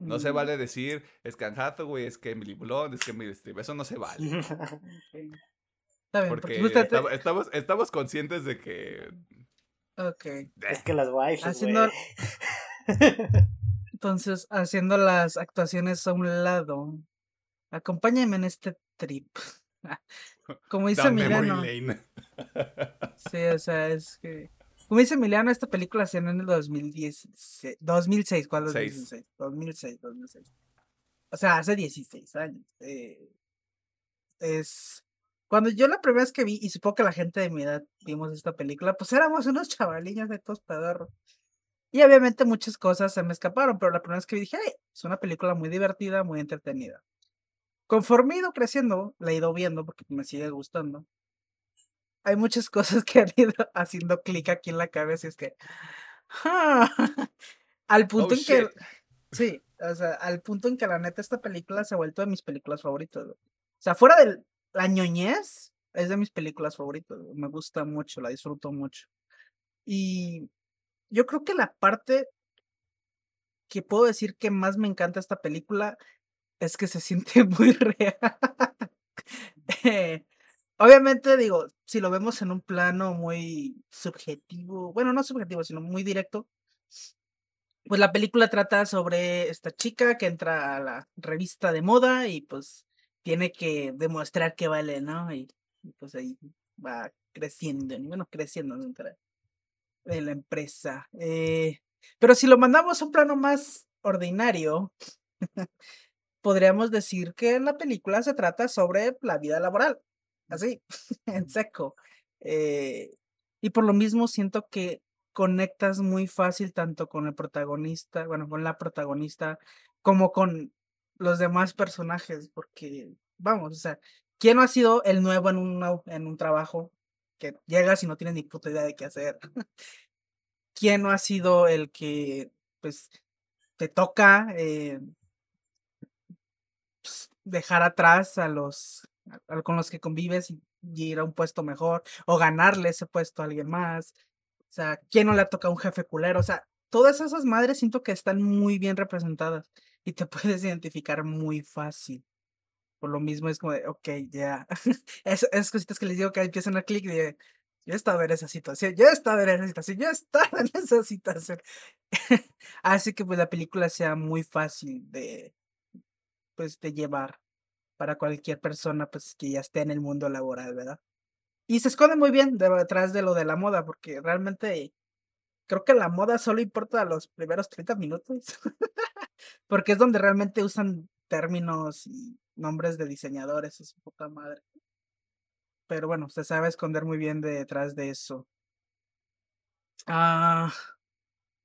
No se mm. vale decir, es que Anne Hathaway, es que Emily Blunt, es que Emily Streep, eso no se vale. [laughs] porque, estamos, estamos, conscientes de que. Ok. Es que las wives. Haciendo... [laughs] Entonces, haciendo las actuaciones a un lado, acompáñame en este trip. [laughs] Como dice Emiliano. [laughs] sí, o sea, es que. Como dice Emiliano, esta película se en el 2010, 2006. ¿Cuál es 2006? 2006, 2006. O sea, hace 16 años. Eh, es Cuando yo la primera vez que vi, y supongo que la gente de mi edad vimos esta película, pues éramos unos chavalillos de todos pedorros. Y obviamente muchas cosas se me escaparon, pero la primera vez que vi dije, "Ay, es una película muy divertida, muy entretenida. Conforme he ido creciendo, la he ido viendo porque me sigue gustando. Hay muchas [laughs] cosas que han ido haciendo clic aquí en la cabeza y es que, "Ah", [laughs] al punto Oh, en que, shit. sí, o sea, al punto en que la neta esta película se ha vuelto de mis películas favoritas. O sea, fuera de la ñoñez, es de mis películas favoritas. Me gusta mucho, la disfruto mucho. Y yo creo que la parte que puedo decir que más me encanta esta película es que se siente [laughs] muy real. Eh, Obviamente, digo, si lo vemos en un plano muy subjetivo, bueno, no subjetivo, sino muy directo, pues la película trata sobre esta chica que entra a la revista de moda y pues tiene que demostrar que vale, ¿no? Y, y, pues ahí va creciendo, ¿no? bueno, creciendo dentro de la empresa. Eh, pero si lo mandamos a un plano más ordinario, [laughs] podríamos decir que la película se trata sobre la vida laboral, así, [laughs] en seco. Eh, y por lo mismo siento que conectas muy fácil tanto con el protagonista, bueno, con la protagonista, como con los demás personajes, porque, vamos, o sea, ¿quién no ha sido el nuevo en un, en un trabajo que llegas y no tienes ni puta idea de qué hacer? [laughs] ¿Quién no ha sido el que, pues, te toca eh, pues, dejar atrás a los con los que convives y, y ir a un puesto mejor o ganarle ese puesto a alguien más? O sea, ¿quién no le ha tocado un jefe culero? O sea, todas esas madres siento que están muy bien representadas y te [laughs] puedes identificar muy fácil. Por lo mismo es como de, ok, ya. [laughs] Es, esas cositas que les digo que empiezan a clic de, yo he estado en esa situación, yo he estado en esa situación, yo he estado [laughs] en esa situación. Hace que pues la película sea muy fácil de, pues, de llevar para cualquier persona pues que ya esté en el mundo laboral, ¿verdad? Y se esconde muy bien de- detrás de lo de la moda, porque realmente creo que la moda solo importa los primeros 30 minutos, porque es donde realmente usan términos y nombres de diseñadores, es puta madre. Pero bueno, se sabe esconder muy bien detrás de eso. Ah,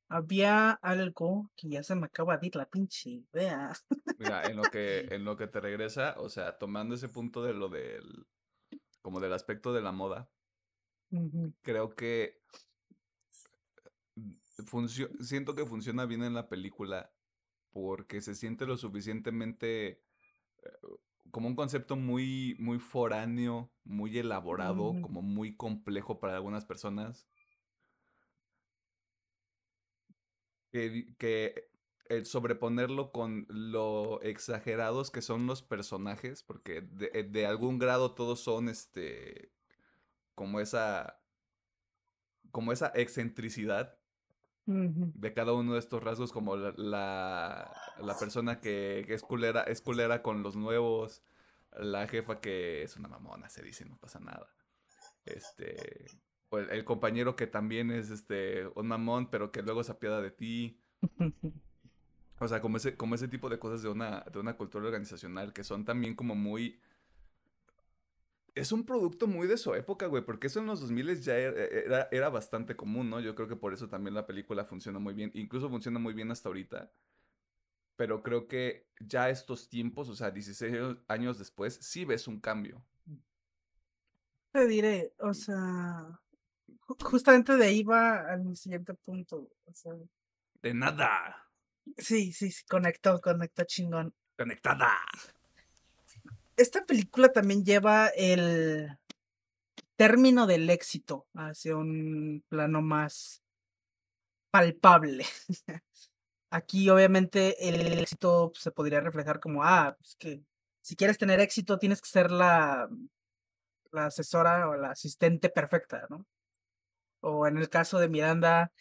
había algo que ya se me acaba de ir la pinche idea. Mira, en lo que, [laughs] en lo que te regresa, o sea, tomando ese punto de lo del, como del aspecto de la moda, creo que funcio- siento que funciona bien en la película porque se siente lo suficientemente eh, como un concepto muy, muy foráneo, muy elaborado, ujú. como muy complejo para algunas personas. Que, que el sobreponerlo con lo exagerados que son los personajes, porque de, eh, de algún grado todos son este como esa como esa excentricidad De cada uno de estos rasgos, como la, la, la persona que, que es culera, es culera con los nuevos, la jefa que es una mamona, se dice, no pasa nada. Este, o el, el compañero que también es este un mamón, pero que luego se apiada de ti. [laughs] O sea, como ese, como ese tipo de cosas de una, de una cultura organizacional que son también como muy... Es un producto muy de su época, güey, porque eso en los 2000 ya era, era, era bastante común, ¿no? Yo creo que por eso también la película funciona muy bien, incluso funciona muy bien hasta ahorita. Pero creo que ya estos tiempos, o sea, 16 años- después, sí ves un cambio. Te diré, o sea, ju- justamente de ahí va a mi siguiente punto. O sea, De nada. sí, sí, sí, conectó, conectó chingón. Conectada. Esta película también lleva el término del éxito hacia un plano más palpable. [laughs] Aquí obviamente el éxito se podría reflejar como, ah, pues que si quieres tener éxito tienes que ser la, la asesora o la asistente perfecta, ¿no? O en el caso de Miranda,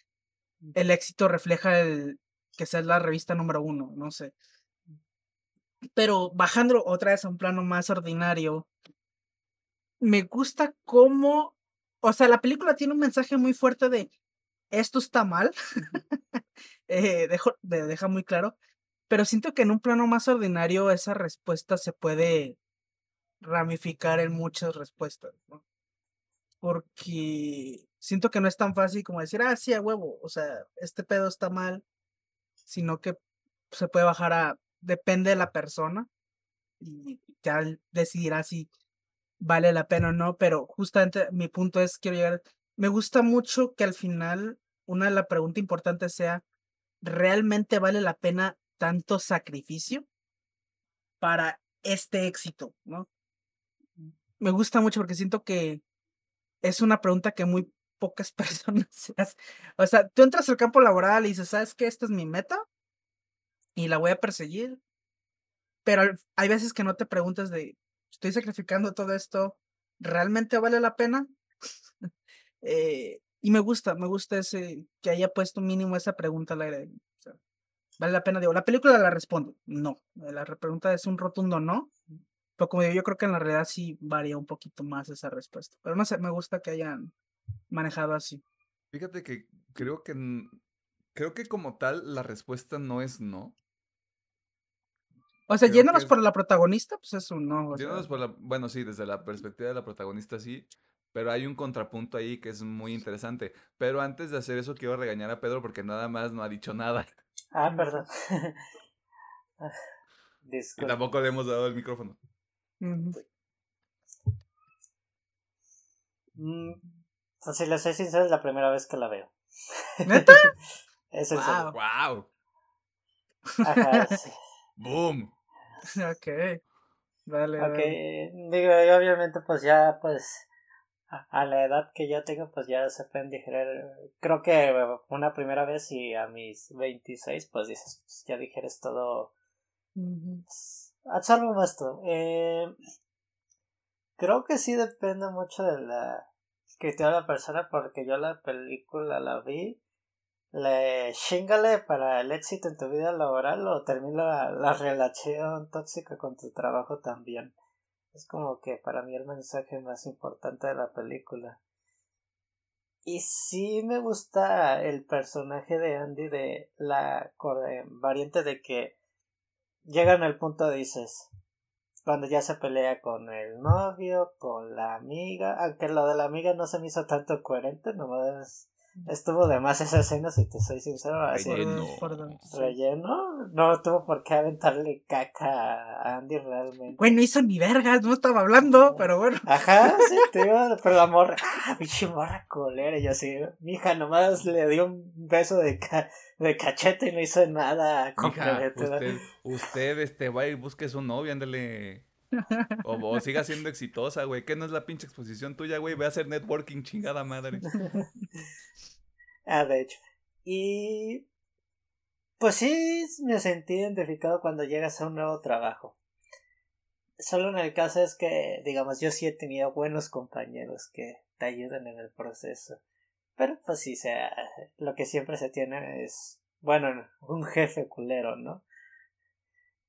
el éxito refleja el que seas la revista número uno, no sé. Pero bajando otra vez a un plano más ordinario, me gusta cómo, o sea, la película tiene un mensaje muy fuerte de esto está mal, [laughs] eh, dejo- de- deja muy claro, pero siento que en un plano más ordinario esa respuesta se puede ramificar en muchas respuestas, ¿no? Porque siento que no es tan fácil como decir, ah, sí, a huevo, o sea, este pedo está mal, sino que se puede bajar a, depende de la persona y ya decidirá si vale la pena o no, pero justamente mi punto es, quiero llegar, me gusta mucho que al final una de las preguntas importantes sea, ¿realmente vale la pena tanto sacrificio para este éxito, no? Me gusta mucho porque siento que es una pregunta que muy pocas [laughs] personas se hacen. O sea, tú entras al campo laboral y dices, ¿sabes qué? Esta es mi meta y la voy a perseguir. Pero hay veces que no te preguntas de, estoy sacrificando todo esto, ¿realmente vale la pena? [laughs] eh, y me gusta, me gusta ese, que haya puesto mínimo esa pregunta al aire. ¿Vale la pena? Digo, la película la respondo, no. La pregunta es un rotundo no. Pero como digo, yo creo que en la realidad sí varía un poquito más esa respuesta. Pero no sé, me gusta que hayan manejado así. Fíjate que creo que creo que como tal la respuesta no es no. O sea, yéndonos por la protagonista, pues es un no. Yéndonos por la, bueno, sí, desde la perspectiva de la protagonista sí, pero hay un contrapunto ahí que es muy interesante. Pero antes de hacer eso quiero regañar a Pedro porque nada más no ha dicho nada. Ah, perdón. [laughs] y tampoco le hemos dado el micrófono. Mm, pues si les soy sincero, es la primera vez que la veo. ¿Neta? [laughs] es el wow. wow. Ajá, sí. Boom. [laughs] Ok. Vale. Ok, digo, y obviamente pues ya pues a, la edad que yo tengo pues ya se pueden digerir. Creo que una primera vez y a mis 26 pues dices, pues, ya dijeres todo. Pues, a esto. Eh, creo que sí depende mucho de la escritura de la persona porque yo la película la vi. Le chingale para el éxito en tu vida laboral o termina la, relación tóxica con tu trabajo también. Es como que para mí el mensaje más importante de la película. Y sí me gusta el personaje de Andy de la variante de que llegan al punto dices cuando ya se pelea con el novio, con la amiga, aunque lo de la amiga no se me hizo tanto coherente, nomás estuvo de más esa escena, si te soy sincero. Así, relleno. No tuvo por qué aventarle caca a Andy realmente. Güey, no hizo ni vergas, no estaba hablando, pero bueno. Ajá, sí, te digo, pero la morra, ah, pinche morra colera. Y yo así, mi hija nomás le dio un beso de, de cachete y no hizo nada. usted, usted, este, va y busque su novia, ándale. O, siga siendo exitosa, güey. ¿Qué no es la pinche exposición tuya, güey? Ve a hacer networking, chingada madre. [laughs] ah, de hecho. Y. Pues sí, me sentí identificado cuando llegas a un nuevo trabajo. Solo en el caso es que, digamos, yo sí he tenido buenos compañeros que te ayudan en el proceso. Pero pues sí, sea, lo que siempre se tiene es, bueno, un jefe culero, ¿no?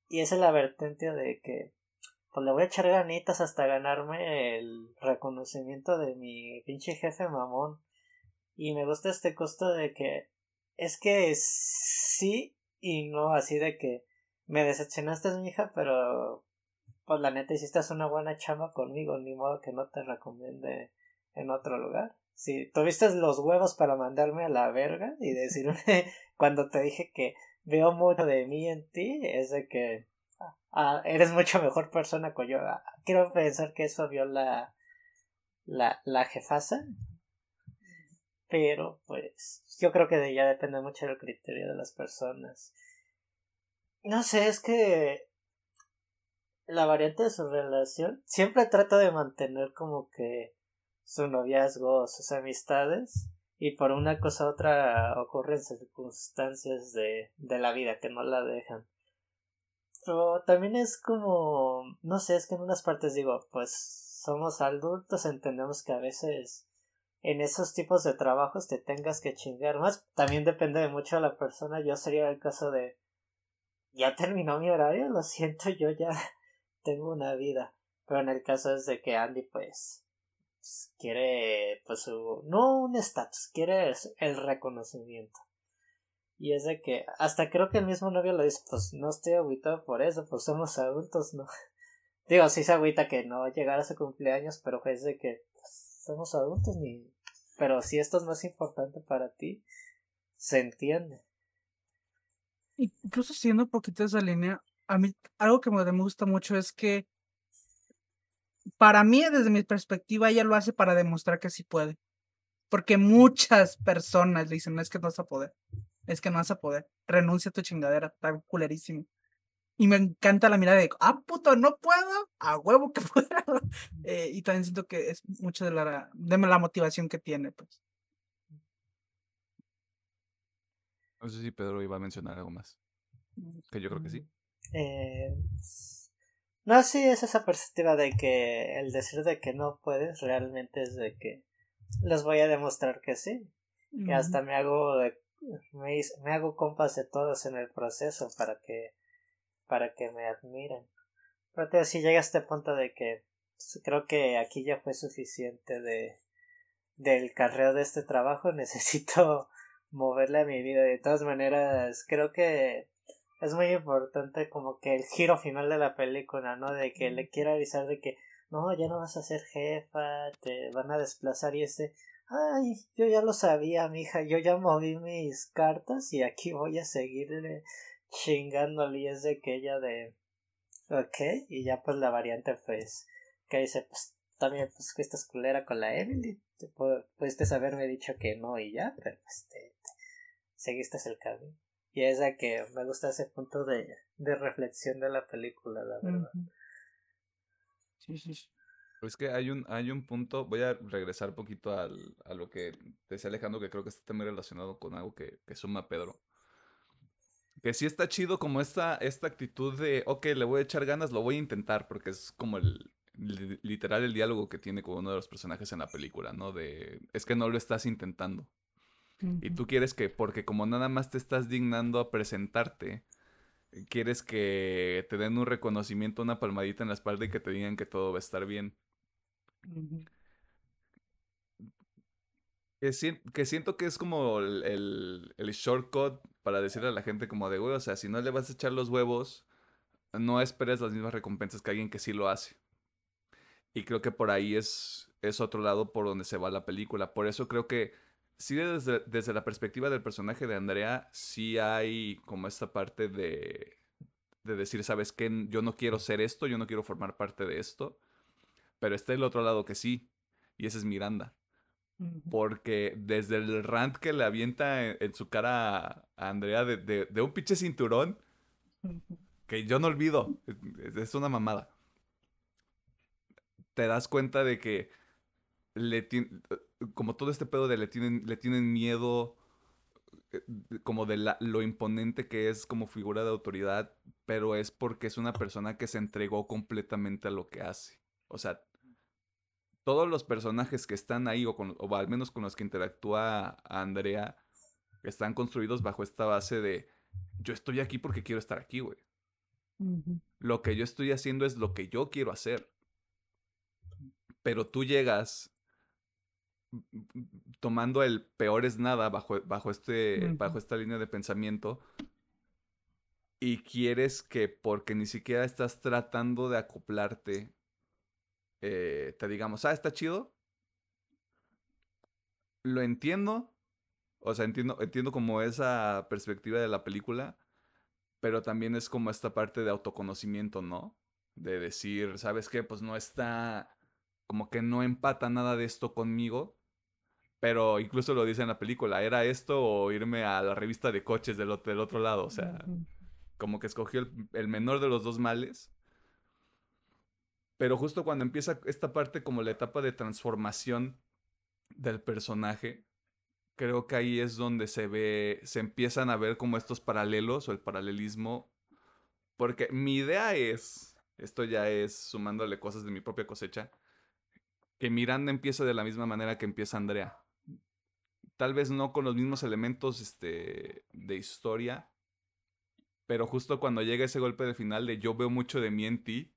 Y esa es la vertencia de que, pues le voy a echar ganitas hasta ganarme el reconocimiento de mi pinche jefe mamón. Y me gusta este costo de que, es que sí y no, así de que me decepcionaste, mi hija, pero pues la neta hiciste una buena chamba conmigo, ni modo que no te recomiende en otro lugar si tuviste los huevos para mandarme a la verga y decirme [laughs] cuando te dije que veo mucho de mí en ti, es de que ah, eres mucho mejor persona que yo. Ah, quiero pensar que eso vio la, la, la jefasa. Pero pues yo creo que de ella depende mucho del criterio de las personas. No sé, es que la variante de su relación siempre trata de mantener como que su noviazgo, sus amistades, y por una cosa u otra ocurren circunstancias de, de la vida que no la dejan. Pero también es como, no sé, es que en unas partes digo, pues somos adultos, entendemos que a veces en esos tipos de trabajos te tengas que chingar más. También depende de mucho de la persona. Yo sería el caso de, ya terminó mi horario, lo siento, yo ya [laughs] tengo una vida. Pero en el caso es de que Andy, pues, quiere, pues, su, no un estatus, quiere el reconocimiento. Y es de que, hasta creo que el mismo novio le dice, pues no estoy aguitado por eso, pues somos adultos, ¿no? [laughs] Digo, sí se agüita que no llegara a su cumpleaños, pero es de que pues, somos adultos, ni... pero si esto es más importante para ti, se entiende. Incluso siendo un poquito esa línea, a mí algo que me gusta mucho es que para mí, desde mi perspectiva, ella lo hace para demostrar que sí puede. Porque muchas personas le dicen, no es que no vas a poder, es que no vas a poder, renuncia a tu chingadera, está culerísimo. Y me encanta la mirada de, ah, puto, no puedo, a huevo que [laughs] puedo. Eh, y también siento que es mucho de la, de la motivación que tiene, pues. No sé si Pedro iba a mencionar algo más. Mm, que yo creo que sí. Mm, eh, no, sí, es esa perspectiva de que el decir de que no puedes realmente es de que les voy a demostrar que sí. Y hasta me hago me, me, hago compas de todos en el proceso para que para que me admiren. Pero si llega a este punto de que creo que aquí ya fue suficiente de del carreo de este trabajo, [laughs] necesito moverle a mi vida. De todas maneras, creo que es muy importante como que el giro final de la película, ¿no? De que le quiera avisar de que no, ya no vas a ser jefa, te van a desplazar y ese, ay, yo ya lo sabía, mija, yo ya moví mis cartas y aquí voy a seguirle chingándole y es de que ella de, ok, y ya pues la variante pues, que dice, pues también pues que estás culera con la Emily, te pudiste haberme dicho que no y ya, pero pues te, seguiste el camino. Y es de que me gusta ese punto de, de reflexión de la película, la verdad. Sí, sí, sí. Pues es que hay un, hay un punto, voy a regresar un poquito al, a lo que decía Alejandro, que creo que está también relacionado con algo que, que suma Pedro. Que sí está chido como esta, esta actitud de, ok, le voy a echar ganas, lo voy a intentar, porque es como el, literal el diálogo que tiene con uno de los personajes en la película, ¿no? De, es que no lo estás intentando. Y tú quieres que, porque como nada más te estás dignando a presentarte, quieres que te den un reconocimiento, una palmadita en la espalda y que te digan que todo va a estar bien. Que, siento que es como el, el, shortcut para decirle a la gente como de, güey, o sea, si no le vas a echar los huevos, no esperes las mismas recompensas que alguien que sí lo hace. Y creo que por ahí es, es otro lado por donde se va la película. Por eso creo que sí desde, desde la perspectiva del personaje de Andrea, sí hay como esta parte de, de decir, ¿sabes qué? Yo no quiero ser esto, yo no quiero formar parte de esto. Pero está el otro lado que sí, y ese es Miranda. Porque desde el rant que le avienta en, su cara a, Andrea de, de, un pinche cinturón, que yo no olvido, es, una mamada. Te das cuenta de que le como todo este pedo de le tienen, le tienen miedo eh, como de la, lo imponente que es como figura de autoridad, pero es porque es una persona que se entregó completamente a lo que hace. O sea, todos los personajes que están ahí, o, o al menos con los que interactúa Andrea, están construidos bajo esta base de yo estoy aquí porque quiero estar aquí, güey. Lo que yo estoy haciendo es lo que yo quiero hacer. Pero tú llegas tomando el peor es nada bajo, bajo, este, bajo esta línea de pensamiento y quieres que porque ni siquiera estás tratando de acoplarte, eh, te digamos, ah, está chido. Lo entiendo. O sea, entiendo, entiendo como esa perspectiva de la película, pero también es como esta parte de autoconocimiento, ¿no? De decir, ¿sabes qué? Pues no está, como que no empata nada de esto conmigo, pero incluso lo dice en la película, era esto o irme a la revista de coches del, del otro lado, o sea, como que escogió el, menor de los dos males. Pero justo cuando empieza esta parte como la etapa de transformación del personaje, creo que ahí es donde se ve, se empiezan a ver como estos paralelos o el paralelismo, porque mi idea es, esto ya es sumándole cosas de mi propia cosecha, que Miranda empieza de la misma manera que empieza Andrea. Tal vez no con los mismos elementos este, de historia, pero justo cuando llega ese golpe de final de yo veo mucho de mí en ti,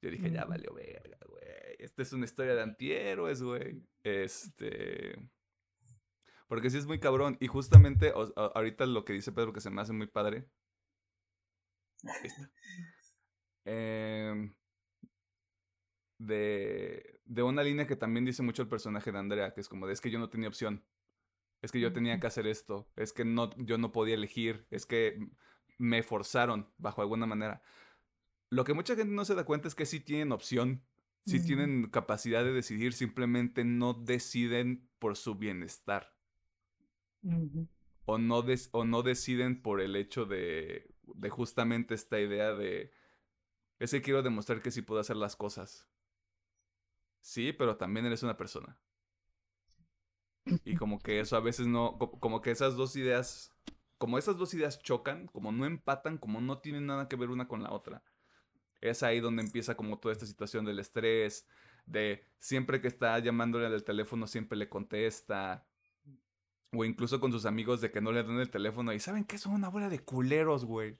yo dije, ya valió verga, güey. Esta es una historia de antihéroes, güey. Este. Porque sí es muy cabrón. Y justamente ahorita lo que dice Pedro que se me hace muy padre. Eh, de, de una línea que también dice mucho el personaje de Andrea, que es como de, es que yo no tenía opción. Es que yo tenía que hacer esto. Es que no, yo no podía elegir. Es que me forzaron bajo alguna manera. Lo que mucha gente no se da cuenta es que sí tienen opción. Sí tienen capacidad de decidir. Simplemente no deciden por su bienestar. O no, o no deciden por el hecho de, de justamente esta idea de... Es que quiero demostrar que sí puedo hacer las cosas. Sí, pero también eres una persona. Y como que eso a veces no, co- como que esas dos ideas, como esas dos ideas chocan, como no empatan, como no tienen nada que ver una con la otra. Es ahí donde empieza como toda esta situación del estrés, de siempre que está llamándole al teléfono siempre le contesta. O incluso con sus amigos de que no le dan el teléfono y saben que son una bola de culeros, güey.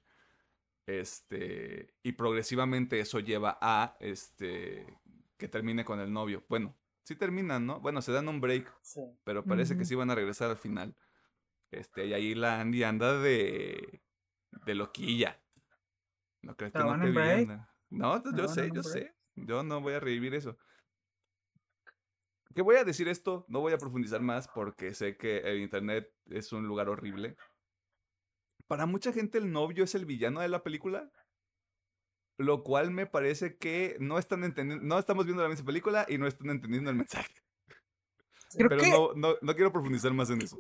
Este, y progresivamente eso lleva a, este, que termine con el novio. Bueno, sí terminan, ¿no? Bueno, se dan un break, Sí. pero parece que sí van a regresar al final. Este, y ahí la Andy anda de, de loquilla. ¿No crees que no ¿Estaban te break? Ana? No, yo ¿Estaban sé, yo sé. Yo no voy a revivir eso. Que voy a decir esto, no voy a profundizar más porque sé que el internet es un lugar horrible. Para mucha gente el novio es el villano de la película. Lo cual me parece que no están entendiendo, no estamos viendo la misma película y no están entendiendo el mensaje. Creo Pero que no, no, no quiero profundizar más en eso.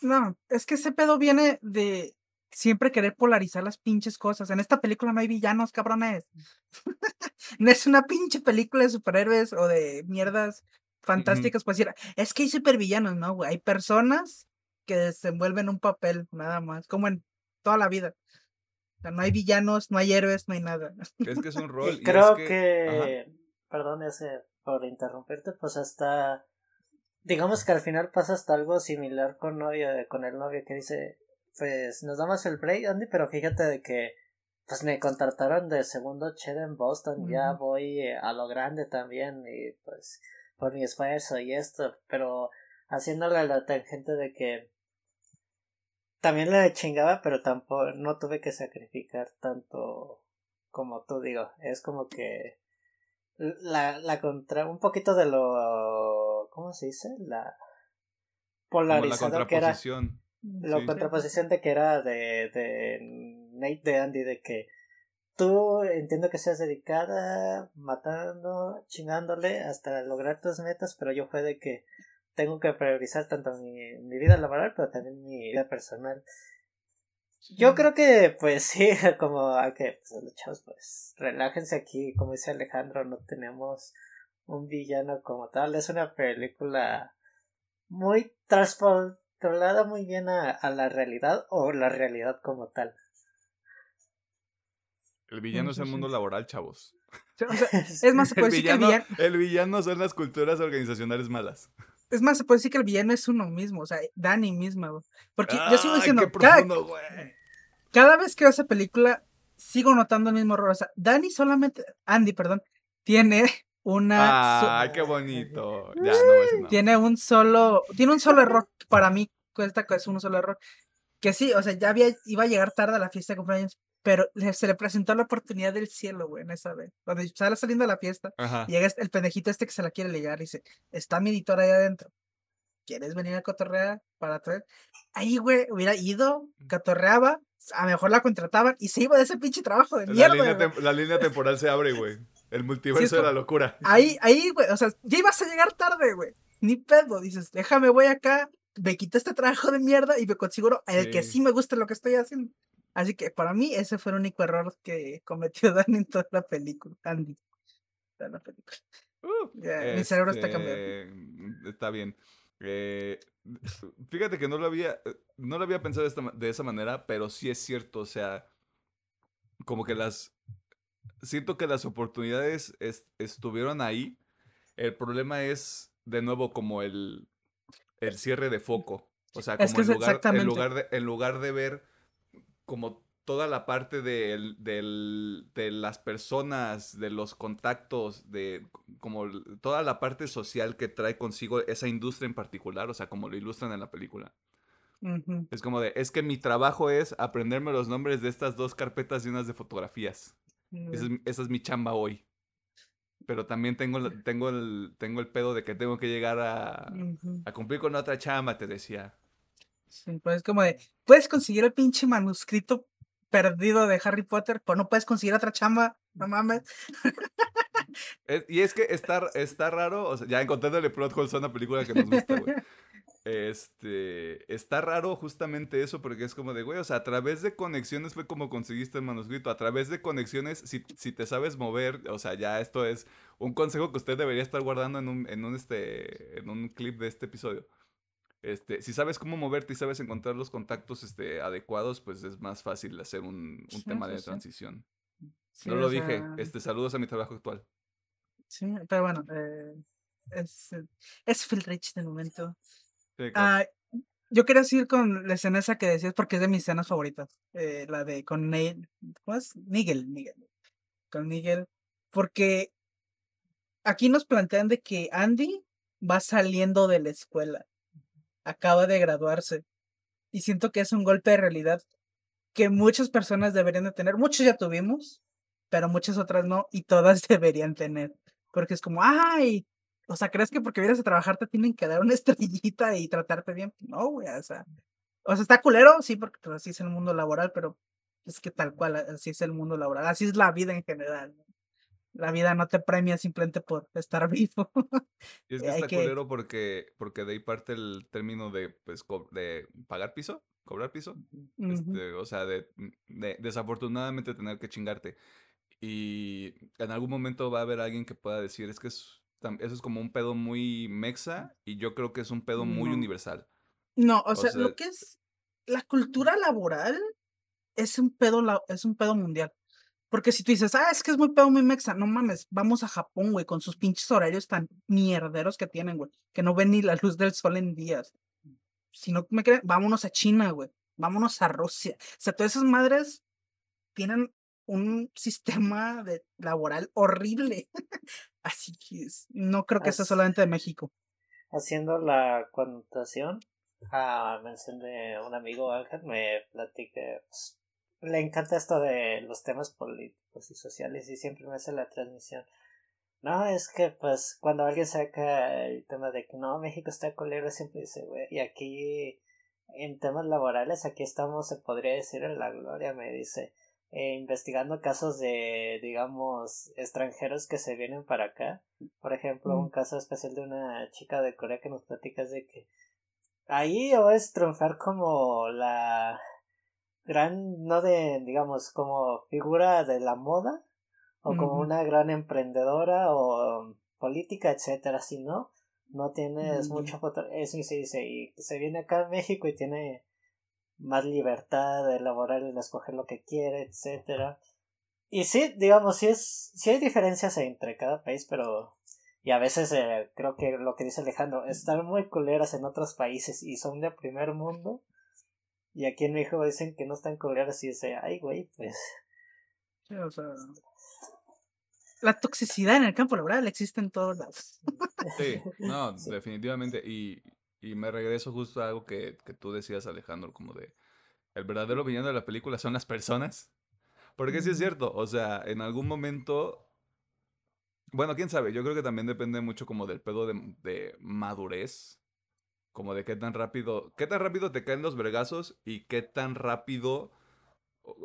No, es que ese pedo viene de siempre querer polarizar las pinches cosas. En esta película no hay villanos, cabrones. [laughs] no es una pinche película de superhéroes o de mierdas fantásticas. Pues decir, es que hay supervillanos, no, güey. Hay personas que desenvuelven un papel, nada más, como en toda la vida. O sea, no hay villanos, no hay héroes, no hay nada. Es que es un [laughs] rol. Y y creo es que, Ajá. perdón ese por interrumpirte, pues hasta, digamos que al final pasa hasta algo similar con novio, con el novio que dice, pues nos damos el break, Andy, pero fíjate de que, pues me contrataron de segundo ched en Boston, ya voy eh, a lo grande también, y pues por mi esfuerzo y esto, pero haciéndole la tangente de que también le chingaba, pero tampoco no tuve que sacrificar tanto como tú digo. Es como que la, la contra un poquito de lo ¿cómo se dice? la Como la polarizador que era contraposición. La Sí. contraposición de que era de, de Nate de Andy de que tú entiendo que seas dedicada matando chingándole hasta lograr tus metas pero yo fue de que tengo que priorizar tanto mi, mi vida laboral pero también mi vida personal. Yo creo que pues [laughs] sí como a que pues, los chavos pues relájense aquí como dice Alejandro no tenemos un villano como tal. Es una película muy transportada muy bien a, a la realidad o la realidad como tal El villano es el mundo laboral, chavos. O sea, [laughs] es más, se El puede decir que el villano, villano, el villano son las culturas organizacionales malas. es más, se puede decir que el villano es uno mismo, o sea, Dani misma, güey. Porque yo sigo ¡Ay, diciendo, qué cada, profundo, güey! cada vez que veo esa película, sigo notando el mismo error. O sea, Dani solamente, Andy, perdón, tiene una, ¡Ah, qué bonito! Ya, no nada. tiene un solo, tiene un solo error para mí, cuesta que es un solo error. Que sí, o sea, ya había, iba a llegar tarde a la fiesta de cumpleaños, pero se le presentó la oportunidad del cielo, güey, en esa vez. Cuando sale saliendo de la fiesta, Ajá. llega este- el pendejito este que se la quiere ligar y dice, está mi editor ahí adentro. ¿Quieres venir a cotorrear para traer? Ahí, güey, hubiera ido, cotorreaba, a lo mejor la contrataban y se iba de ese pinche trabajo de La mierda. línea, la línea temporal se abre, güey. El multiverso de como- la locura. Ahí, ahí, güey, o sea, ya ibas a llegar tarde, güey. Ni pedo, dices, déjame, voy acá, me quito este trabajo de mierda y me consigo el que Sí. sí me gusta lo que estoy haciendo. Así que para mí ese fue el único error que cometió [laughs] Dani en toda la película. Andy. toda la película. Uh, Ya, mi cerebro está cambiando. este, Está bien. Eh, fíjate que no lo había, no lo había pensado de, esta de esa manera, pero sí es cierto, o sea, como que las, siento que las oportunidades es- estuvieron ahí. El problema es, de nuevo, como el, el cierre de foco. O sea, Es como que en, es lugar, en, exactamente. lugar de, en lugar de ver como toda la parte del, del- de las personas, de los contactos, de como toda la parte social que trae consigo esa industria en particular, o sea, como lo ilustran en la película. Es como de, es que mi trabajo es aprenderme los nombres de estas dos carpetas llenas de fotografías. Esa es, mi- esa es mi chamba hoy. pero también tengo, tengo, el, tengo el pedo de que tengo que llegar a, cumplir con otra chamba, te decía. Sí, pues es como de, puedes conseguir el pinche manuscrito perdido de Harry Potter, pero no puedes conseguir otra chamba, no mames. Es- y es que está, está raro, o sea, ya encontrándole plot holes a una película que nos gusta, güey. [laughs] Este, está raro justamente eso porque es como de, güey, o sea, a través de conexiones fue como conseguiste el manuscrito, a través de conexiones, si, si te sabes mover, o sea, ya esto es un consejo que usted debería estar guardando en un, en un, este, en un clip de este episodio. Este, si sabes cómo moverte y sabes encontrar los contactos, este, adecuados, pues es más fácil hacer un, un Sí, tema sí, de sí. transición. No lo dije, sea, este, saludos a mi trabajo actual. Sí, pero bueno, eh, es, es Phil Rich de momento. Ah, yo quería seguir con la escena esa que decías porque es de mis escenas favoritas. eh, la de con Neil, ¿cómo es? Nigel. Con Nigel. Porque aquí nos plantean de que Andy va saliendo de la escuela. Acaba de graduarse. Y siento que es un golpe de realidad que muchas personas deberían de tener. Muchos ya tuvimos, pero muchas otras no. Y todas [laughs] deberían tener. Porque es como, ay, o sea, ¿crees que porque vienes a trabajar te tienen que dar una [laughs] estrellita y tratarte bien? No, güey, o sea. O sea, está culero, sí, porque pues, así es el mundo laboral, pero es que tal cual, así es el mundo laboral. Así es la vida en general. ¿no? La vida no te premia simplemente por estar [laughs] vivo. Y es que hay está que- culero porque, porque de ahí parte el término de, pues, de pagar piso, cobrar piso. Este, o sea, de, de desafortunadamente tener que chingarte. Y en algún momento va a haber alguien que pueda decir, es que es, eso es como un pedo muy mexa y yo creo que es un pedo muy No. universal. No, o O sea, sea- lo que es la cultura laboral es un pedo, es un pedo mundial. Porque si tú dices, ah, es que es muy pedo, muy mexa, no mames, vamos a Japón, güey, con sus pinches horarios tan mierderos que tienen, güey, que no ven ni la luz del sol en días. Si no me creen, vámonos a China, güey, vámonos a Rusia. O sea, todas esas madres tienen un sistema de laboral horrible. [laughs] Así que no creo que sea solamente de México. Haciendo la connotación a mención de un amigo Ángel, me platica, pues, le encanta esto de los temas políticos y sociales y siempre me hace la transmisión. No, es que pues cuando alguien saca el tema de que no, México está colero, siempre dice, güey, y aquí en temas laborales, aquí estamos, se podría decir, en la gloria, me dice, eh, investigando casos de, digamos, extranjeros que se vienen para acá. Por ejemplo, un Mm. caso especial de una chica de Corea que nos platica es de que ahí o es triunfar como la gran, no de, digamos, como figura de la moda, o como una gran emprendedora o política, etcétera, si no, no tienes Mm. mucho foto, eso y se dice, y se viene acá a México y tiene más libertad de elaborar y de escoger lo que quiere, etcétera. Y sí, digamos, sí es, sí hay diferencias entre cada país, pero y a veces eh, creo que lo que dice Alejandro, están muy culeras en otros países y son de primer mundo. Y aquí en México dicen que no están culeras y dice, ay güey, pues Sí, o sea, la toxicidad en el campo laboral existe en todos lados. Sí, no, [laughs] Sí. definitivamente. Y, y me regreso justo a algo que, que tú decías, Alejandro, como de el verdadero villano de la película son las personas. Porque sí es cierto, o sea, en algún momento. Bueno, quién sabe, yo creo que también depende mucho como del pedo de, de madurez. Como de qué tan rápido. ¿Qué tan rápido te caen los vergazos? Y qué tan rápido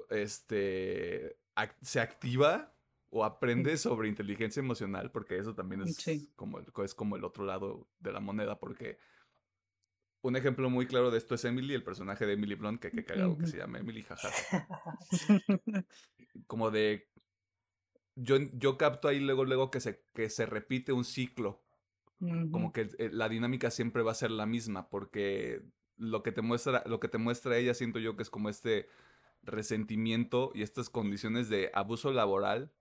este se activa o aprende sobre inteligencia emocional, porque eso también es, Sí. como, el, es como el otro lado de la moneda, porque un ejemplo muy claro de esto es Emily, el personaje de Emily Blunt, que qué cagado que se llama Emily, jaja. [laughs] Como de... Yo, yo capto ahí luego, luego que se, que se repite un ciclo como que la dinámica siempre va a ser la misma, porque lo que te muestra, lo que te muestra ella, siento yo que es como este resentimiento y estas condiciones de abuso laboral,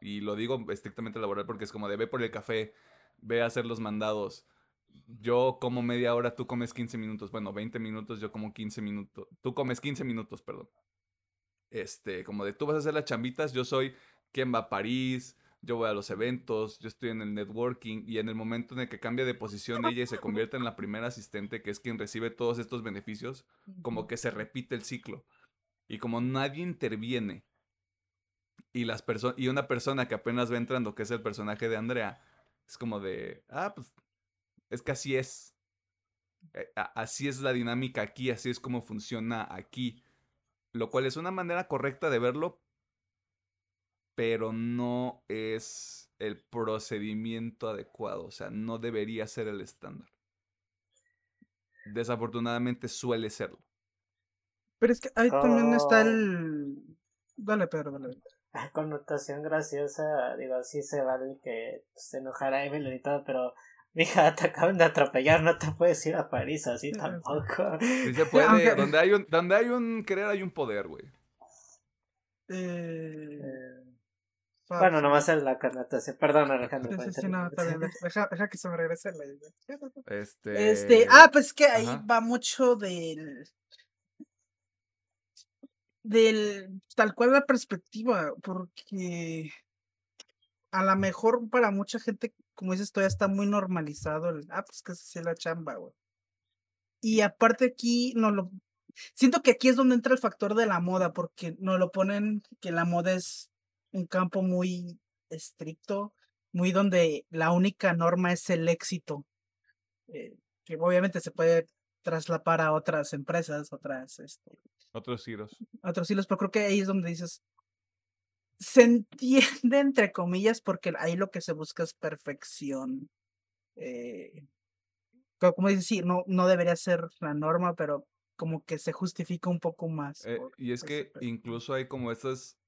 y lo digo estrictamente laboral porque es como de ve por el café, ve a hacer los mandados. Yo como media hora, tú comes 15 minutos. Bueno, 20 minutos, yo como 15 minutos. Tú comes 15 minutos, perdón. Este, como de tú vas a hacer las chambitas, yo soy quien va a París, yo voy a los eventos, yo estoy en el networking y en el momento en el que cambia de posición ella y se convierte en la primera asistente, que es quien recibe todos estos beneficios, como que se repite el ciclo. Y como nadie interviene Y, las y una persona que apenas va entrando, que es el personaje de Andrea, es como de, ah, pues es que así es. Eh, así es la dinámica aquí, así es como funciona aquí. Lo cual es una manera correcta de verlo, pero no es el procedimiento adecuado, o sea, no debería ser el estándar. Desafortunadamente suele serlo. Pero es que ahí también está oh. el... Dale, Pedro, dale. Connotación graciosa, digo, sí se vale que se enojara Evelyn y todo, pero Mija, te acaban de atropellar, no te puedes ir a París así tampoco. Sí se puede, donde hay un, donde hay un querer hay un poder, güey. Eh... Bueno, nomás es la connotación. Perdón, Alejandro. Sí, sí, no, está bien. Deja, deja, que se me regrese la idea. Este... este... Ah, pues que ahí va mucho del... Del... Tal cual la perspectiva, porque... A lo mejor para mucha gente, como dices, todavía está muy normalizado el... Ah, pues que se la chamba, güey. Y aparte aquí no lo... Siento que aquí es donde entra el factor de la moda, porque nos lo ponen que la moda es un campo muy estricto, muy donde la única norma es el éxito, eh, que obviamente se puede traslapar a otras empresas, otras... Este, otros hilos. Otros hilos, pero creo que ahí es donde dices, se entiende entre comillas porque ahí lo que se busca es perfección. Eh, como dices, sí, no, no debería ser la norma, pero como que se justifica un poco más. Eh, y es que incluso hay como estas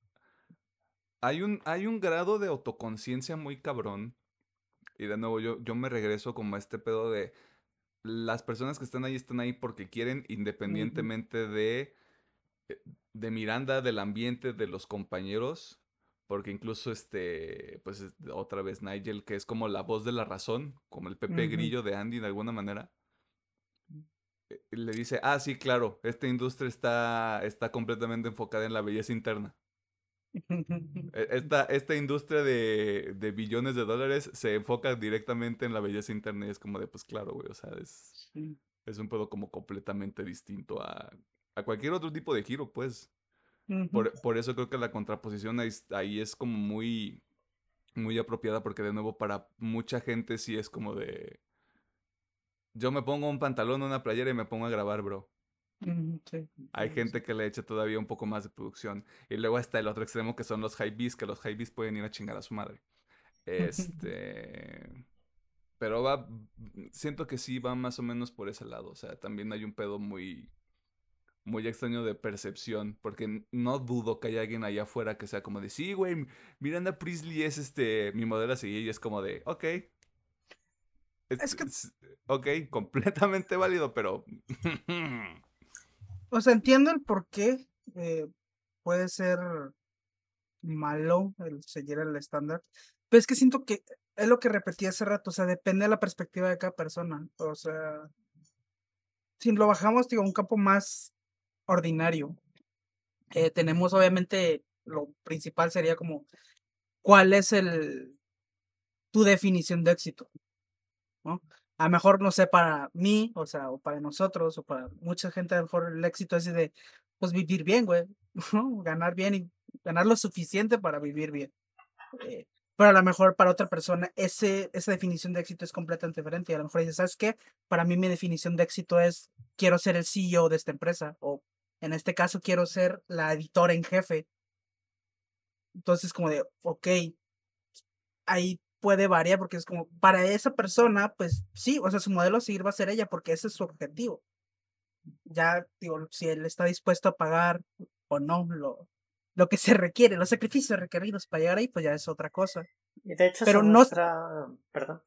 hay un, hay un grado de autoconciencia muy cabrón. Y de nuevo, yo, yo me regreso como a este pedo de las personas que están ahí están ahí porque quieren, independientemente de, de Miranda, del ambiente, de los compañeros. Porque incluso este, pues otra vez Nigel, que es como la voz de la razón, como el Pepe Grillo de Andy de alguna manera. Eh, le dice, ah, sí, claro, esta industria está, está completamente enfocada en la belleza interna. E, [laughs] esta, esta industria de, de, billones de dólares se enfoca directamente en la belleza interna y es como de, pues claro, güey, o sea, es, es un pedo como completamente distinto a, a cualquier otro tipo de giro, pues. por, por, eso creo que la contraposición ahí, ahí, es como muy, muy apropiada porque de nuevo para mucha gente sí es como de... Yo me pongo un pantalón, una playera y me pongo a grabar, bro. Hay gente que le echa todavía un poco más de producción. Y luego está el otro extremo que son los high que los high pueden ir a chingar a su madre. [laughs] Este. Pero va. Siento que sí va más o menos por ese lado. O sea, también hay un pedo muy. Muy extraño de percepción. Porque no dudo que haya alguien allá afuera que sea como de. Sí, güey. Miranda Priestley es este. Mi modelo así. Y es como de. Ok. Es, que... Ok, [laughs] completamente válido, pero. O sea, entiendo el por qué eh, puede ser malo el seguir el estándar, pero es que siento que es lo que repetí hace rato, o sea, depende de la perspectiva de cada persona. O sea, si lo bajamos, digo, un campo más ordinario, eh, tenemos obviamente lo principal sería como, ¿cuál es el tu definición de éxito? ¿no? a lo mejor, no sé, para mí, o sea, o para nosotros, o para mucha gente, a lo mejor el éxito es de, pues, vivir bien, güey, [laughs] ganar bien y ganar lo suficiente para vivir bien. Eh, pero a lo mejor para otra persona ese, esa definición de éxito es completamente diferente. Y a lo mejor dice, ¿sabes qué? Para mí mi definición de éxito es, quiero ser el CEO de esta empresa, o en este caso quiero ser la editora en jefe. Entonces, como de, ok, ahí puede variar porque es como, para esa persona, pues sí, o sea, su modelo seguir va a ser ella porque ese es su objetivo. Ya, digo, si él está dispuesto a pagar o no lo, lo que se requiere, los sacrificios requeridos para llegar ahí, pues ya es otra cosa. Y de hecho, pero no. Perdón.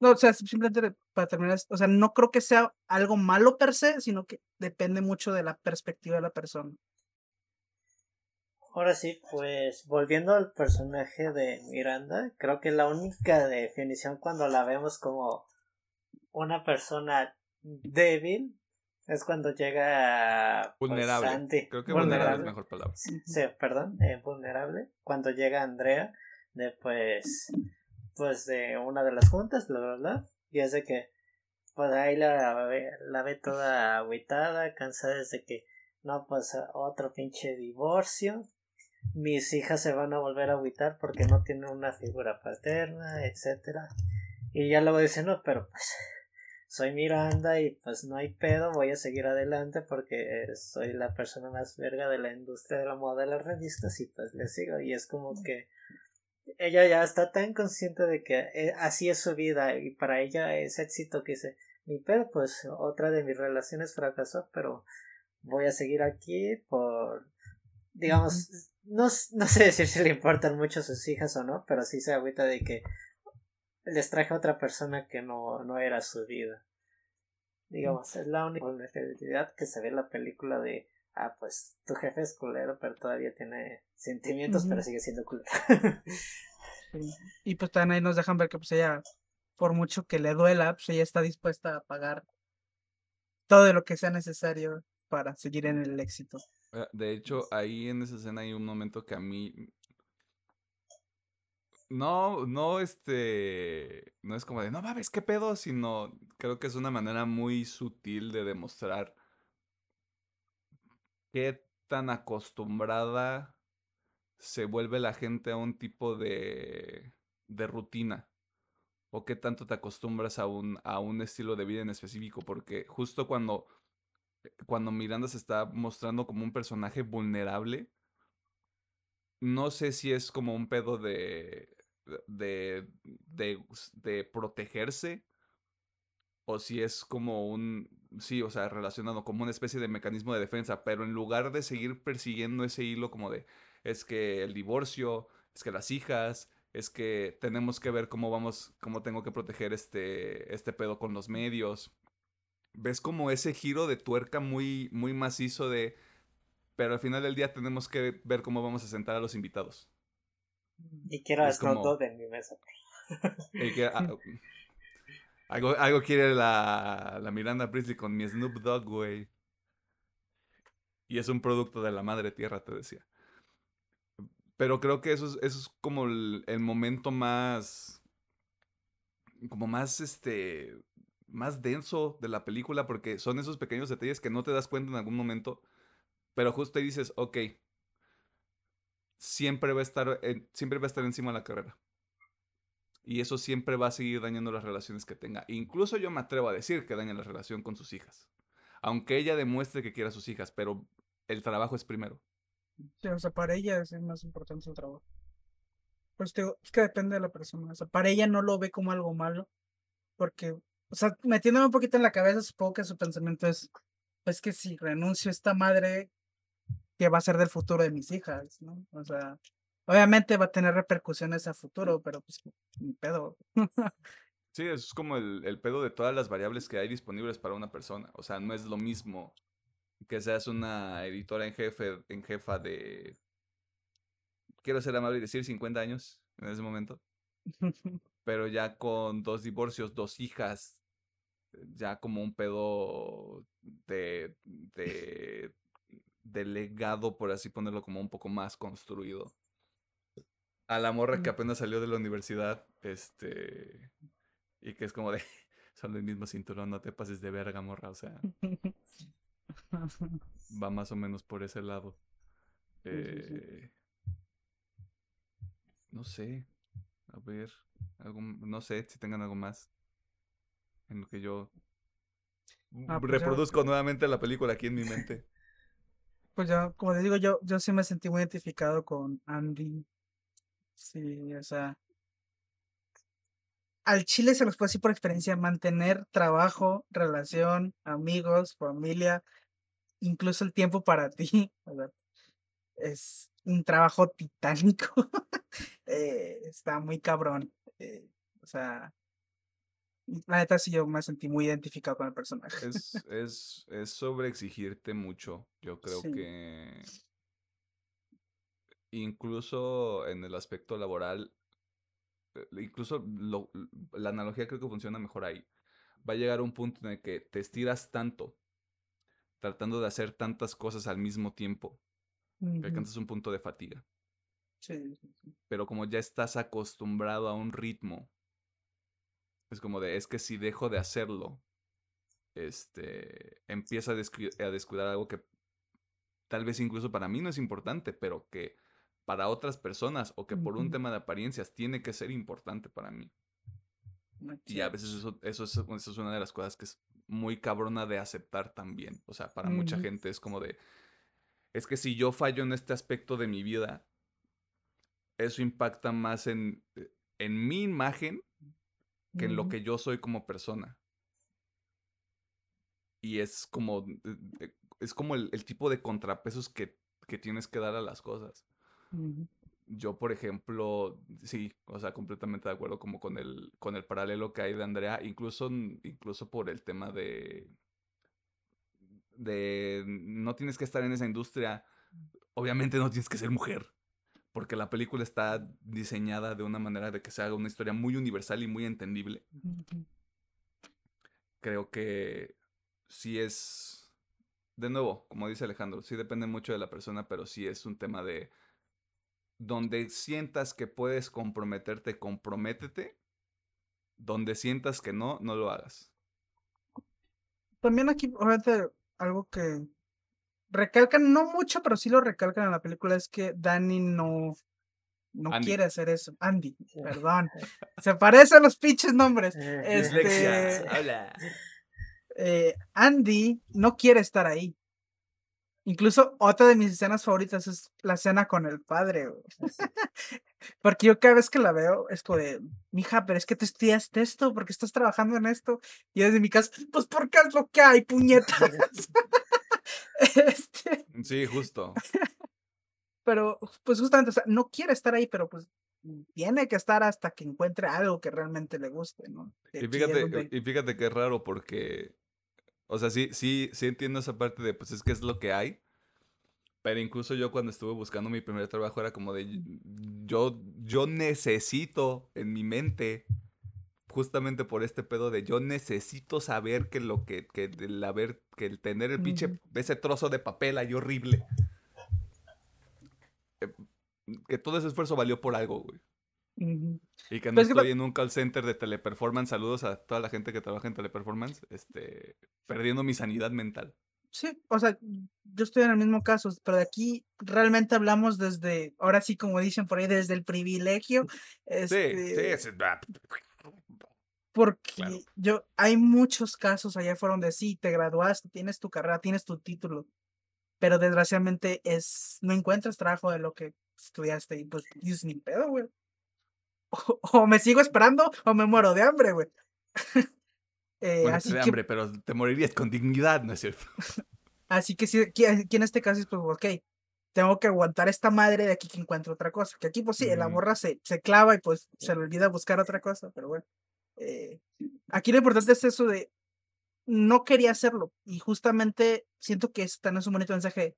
No, o sea, simplemente para terminar, o sea, no creo que sea algo malo per se, sino que depende mucho de la perspectiva de la persona. Ahora sí, pues volviendo al personaje de Miranda, creo que la única definición cuando la vemos como una persona débil es cuando llega pues, vulnerable. Creo que vulnerable, es mejor palabra. Sí, perdón, eh, vulnerable. Cuando llega Andrea de pues pues de una de las juntas, bla bla, y es de que pues ahí la ve, la ve toda agüitada, cansada desde que no pues otro pinche divorcio. Mis hijas se van a volver a agüitar porque no tienen una figura paterna, etcétera. Y ya luego dicen, no, pero pues soy Miranda y pues no hay pedo, voy a seguir adelante porque soy la persona más verga de la industria de la moda de las revistas y pues le sigo y es como que ella ya está tan consciente de que eh, así es su vida y para ella es éxito que dice mi pedo pues otra de mis relaciones fracasó pero voy a seguir aquí por digamos no, no sé [laughs] decir si le importan mucho sus hijas o no pero sí se agüita de que les traje a otra persona que no, no era su vida digamos es la única vulnerabilidad que se ve en la película de ah, pues tu jefe es culero, pero todavía tiene sentimientos, pero sigue siendo culero. Y pues también ahí nos dejan ver que pues ella, por mucho que le duela, pues ella está dispuesta a pagar todo lo que sea necesario para seguir en el éxito. Ah, de hecho, ahí en esa escena hay un momento que a mí no, no, este, no es como de, no mames, qué pedo, sino creo que es una manera muy sutil de demostrar qué tan acostumbrada se vuelve la gente a un tipo de, de rutina o qué tanto te acostumbras a un, a un estilo de vida en específico, porque justo cuando, cuando Miranda se está mostrando como un personaje vulnerable, no sé si es como un pedo de, de, de, de protegerse o si es como un, sí, o sea, relacionado como una especie de mecanismo de defensa, pero en lugar de seguir persiguiendo ese hilo como de, es que el divorcio, es que las hijas, es que tenemos que ver cómo vamos, cómo tengo que proteger este, este pedo con los medios. Ves como ese giro de tuerca muy, muy macizo de, pero al final del día tenemos que ver cómo vamos a sentar a los invitados. Y quiero es como, en mi mesa. Y que, ah, algo, algo quiere la, la Miranda Priestley con mi Snoop Dogg, güey. Y es un producto de la madre tierra, te decía. Pero creo que eso es, eso es como el, el, momento más. Como más este. Más denso de la película, porque son esos pequeños detalles que no te das cuenta en algún momento. Pero justo ahí dices, ok. Siempre va a estar, siempre va a estar encima de la carrera. Y eso siempre va a seguir dañando las relaciones que tenga. Incluso yo me atrevo a decir que daña la relación con sus hijas. Aunque ella demuestre que quiere a sus hijas, pero el trabajo es primero. Sí, o sea, para ella es más importante el trabajo. Pues digo, es que depende de la persona. O sea, para ella no lo ve como algo malo. Porque, o sea, metiéndome un poquito en la cabeza, supongo que su pensamiento es, pues que si renuncio a esta madre, ¿qué va a ser del futuro de mis hijas? ¿no? O sea, Obviamente va a tener repercusiones a futuro, pero pues pedo. sí, es como el, el, pedo de todas las variables que hay disponibles para una persona. O sea, no es lo mismo que seas una editora en jefe, en jefa de quiero ser amable y decir 50 años en ese momento. [laughs] Pero ya con dos divorcios, dos hijas, ya como un pedo de, de, de legado, por así ponerlo, como un poco más construido a la morra que apenas salió de la universidad, este, y que es como de, [laughs] son el mismo cinturón, no te pases de verga, morra, o sea, [laughs] va más o menos por ese lado. Eh, no sé, a ver, algo, no sé si tengan algo más en lo que yo ah, pues reproduzco nuevamente la película aquí en mi mente. [laughs] Pues ya, como les digo, yo, yo sí me sentí muy identificado con Andy Sí, o sea. Al Chile se los puedo decir por experiencia, mantener trabajo, relación, amigos, familia, incluso el tiempo para ti, [laughs] es un trabajo titánico. [laughs] Eh, está muy cabrón. Eh, o sea, la neta sí yo me sentí muy identificado con el personaje. Es, es, es sobre exigirte mucho. Yo creo que incluso en el aspecto laboral, eh, incluso la analogía creo que funciona mejor ahí. Va a llegar un punto en el que te estiras tanto, tratando de hacer tantas cosas al mismo tiempo, que alcanzas un punto de fatiga. Pero como ya estás acostumbrado a un ritmo, es como de, es que si dejo de hacerlo, este, empieza a descuidar algo que tal vez incluso para mí no es importante, pero que para otras personas o que por un tema de apariencias tiene que ser importante para mí. Y a veces eso, eso, es, eso es una de las cosas que es muy cabrona de aceptar también. O sea, para mucha gente es como de, es que si yo fallo en este aspecto de mi vida, eso impacta más en, en mi imagen que en lo que yo soy como persona. Y es como, eh, eh, es como el, el tipo de contrapesos que, que tienes que dar a las cosas. Yo, por ejemplo, sí, o sea, completamente de acuerdo como con el, con el paralelo que hay de Andrea, incluso, incluso por el tema de, de no tienes que estar en esa industria, obviamente no tienes que ser mujer, porque la película está diseñada de una manera de que se haga una historia muy universal y muy entendible. Creo que sí es, de nuevo, como dice Alejandro, sí depende mucho de la persona, pero sí es un tema de donde sientas que puedes comprometerte, comprométete. Donde sientas que no, no lo hagas. También aquí, obviamente, algo que recalcan, no mucho, pero sí lo recalcan en la película, es que Danny no, no Andy. quiere hacer eso. Andy, [laughs] perdón. Se parecen los pinches nombres. Este, Hola. eh, Andy no quiere estar ahí. Incluso otra de mis escenas favoritas es la escena con el padre. güey. [laughs] Porque yo cada vez que la veo es como de, mija, pero es que tú estudiaste esto, porque estás trabajando en esto. Y desde mi casa, pues porque es lo que hay, puñetas. [laughs] [laughs] este, Sí, justo. pero pues justamente, o sea, no quiere estar ahí, pero pues tiene que estar hasta que encuentre algo que realmente le guste, ¿no? Y fíjate, donde- y fíjate que es raro porque, o sea, sí, sí, sí entiendo esa parte de, pues es que es lo que hay. Pero incluso yo cuando estuve buscando mi primer trabajo era como de, yo, yo necesito en mi mente, justamente por este pedo de, yo necesito saber que lo que, que el haber, que el tener el pinche, ese trozo de papel ahí horrible, eh, que todo ese esfuerzo valió por algo, güey. Y que no Pero es que estoy ta- en un call center de teleperformance. Saludos a toda la gente que trabaja en teleperformance. Este, perdiendo mi sanidad mental. Sí, o sea, yo estoy en el mismo caso, pero de aquí realmente hablamos desde, ahora sí, como dicen por ahí, desde el privilegio. [laughs] Sí, Este, sí, es- ah, porque claro. yo, hay muchos casos allá afuera donde sí, te graduaste, tienes tu carrera, tienes tu título, pero desgraciadamente es, no encuentras trabajo de lo que estudiaste y pues dices, ni pedo, güey. O, [laughs] o me sigo esperando o me muero de hambre, güey. [laughs] Eh, así de que hambre, pero te morirías con dignidad, ¿no es cierto? [laughs] Así que sí, aquí, aquí en este caso es pues, ok, tengo que aguantar esta madre de aquí que encuentro otra cosa. Que aquí, pues sí, la Ujú. morra se, se clava y pues se le olvida buscar otra cosa, pero bueno. eh, aquí lo importante es eso de no quería hacerlo y justamente siento que es tan es un bonito mensaje.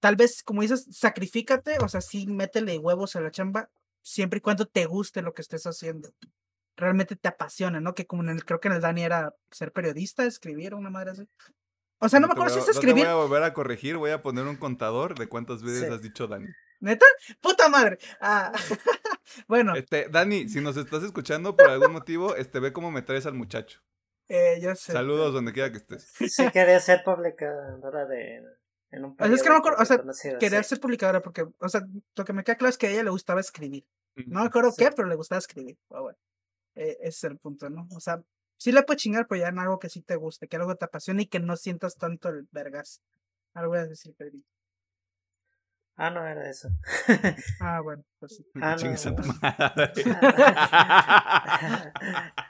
Tal vez, como dices, sacrifícate, o sea, sí, métele huevos a la chamba, siempre y cuando te guste lo que estés haciendo. Realmente te apasiona, ¿no? Que como en el, creo que en el Dani era ser periodista, escribir, una madre así. O sea, no me acuerdo si es no te escribir. voy a volver a corregir, voy a poner un contador de cuántas veces Sí. has dicho Dani. ¿Neta? ¡Puta madre! Ah, [laughs] bueno, Este, Dani, si nos estás escuchando por algún motivo, este, ve cómo me traes al muchacho. eh, yo sé. Saludos donde quiera que estés. Sí quería ser publicadora de en un O sea, es que no me acuerdo, o sea, Quería sí. ser publicadora porque, o sea, lo que me queda claro es que a ella le gustaba escribir. No me acuerdo Sí. qué, pero le gustaba escribir. Pero bueno, eh, ese es el punto, ¿no? O sea, sí le puedes chingar, pero ya en algo que sí te guste, que algo te apasione y que no sientas tanto el vergas. Algo voy a decir, Pedrito. Ah, no era eso. Ah, bueno, pues sí. Ah, [laughs]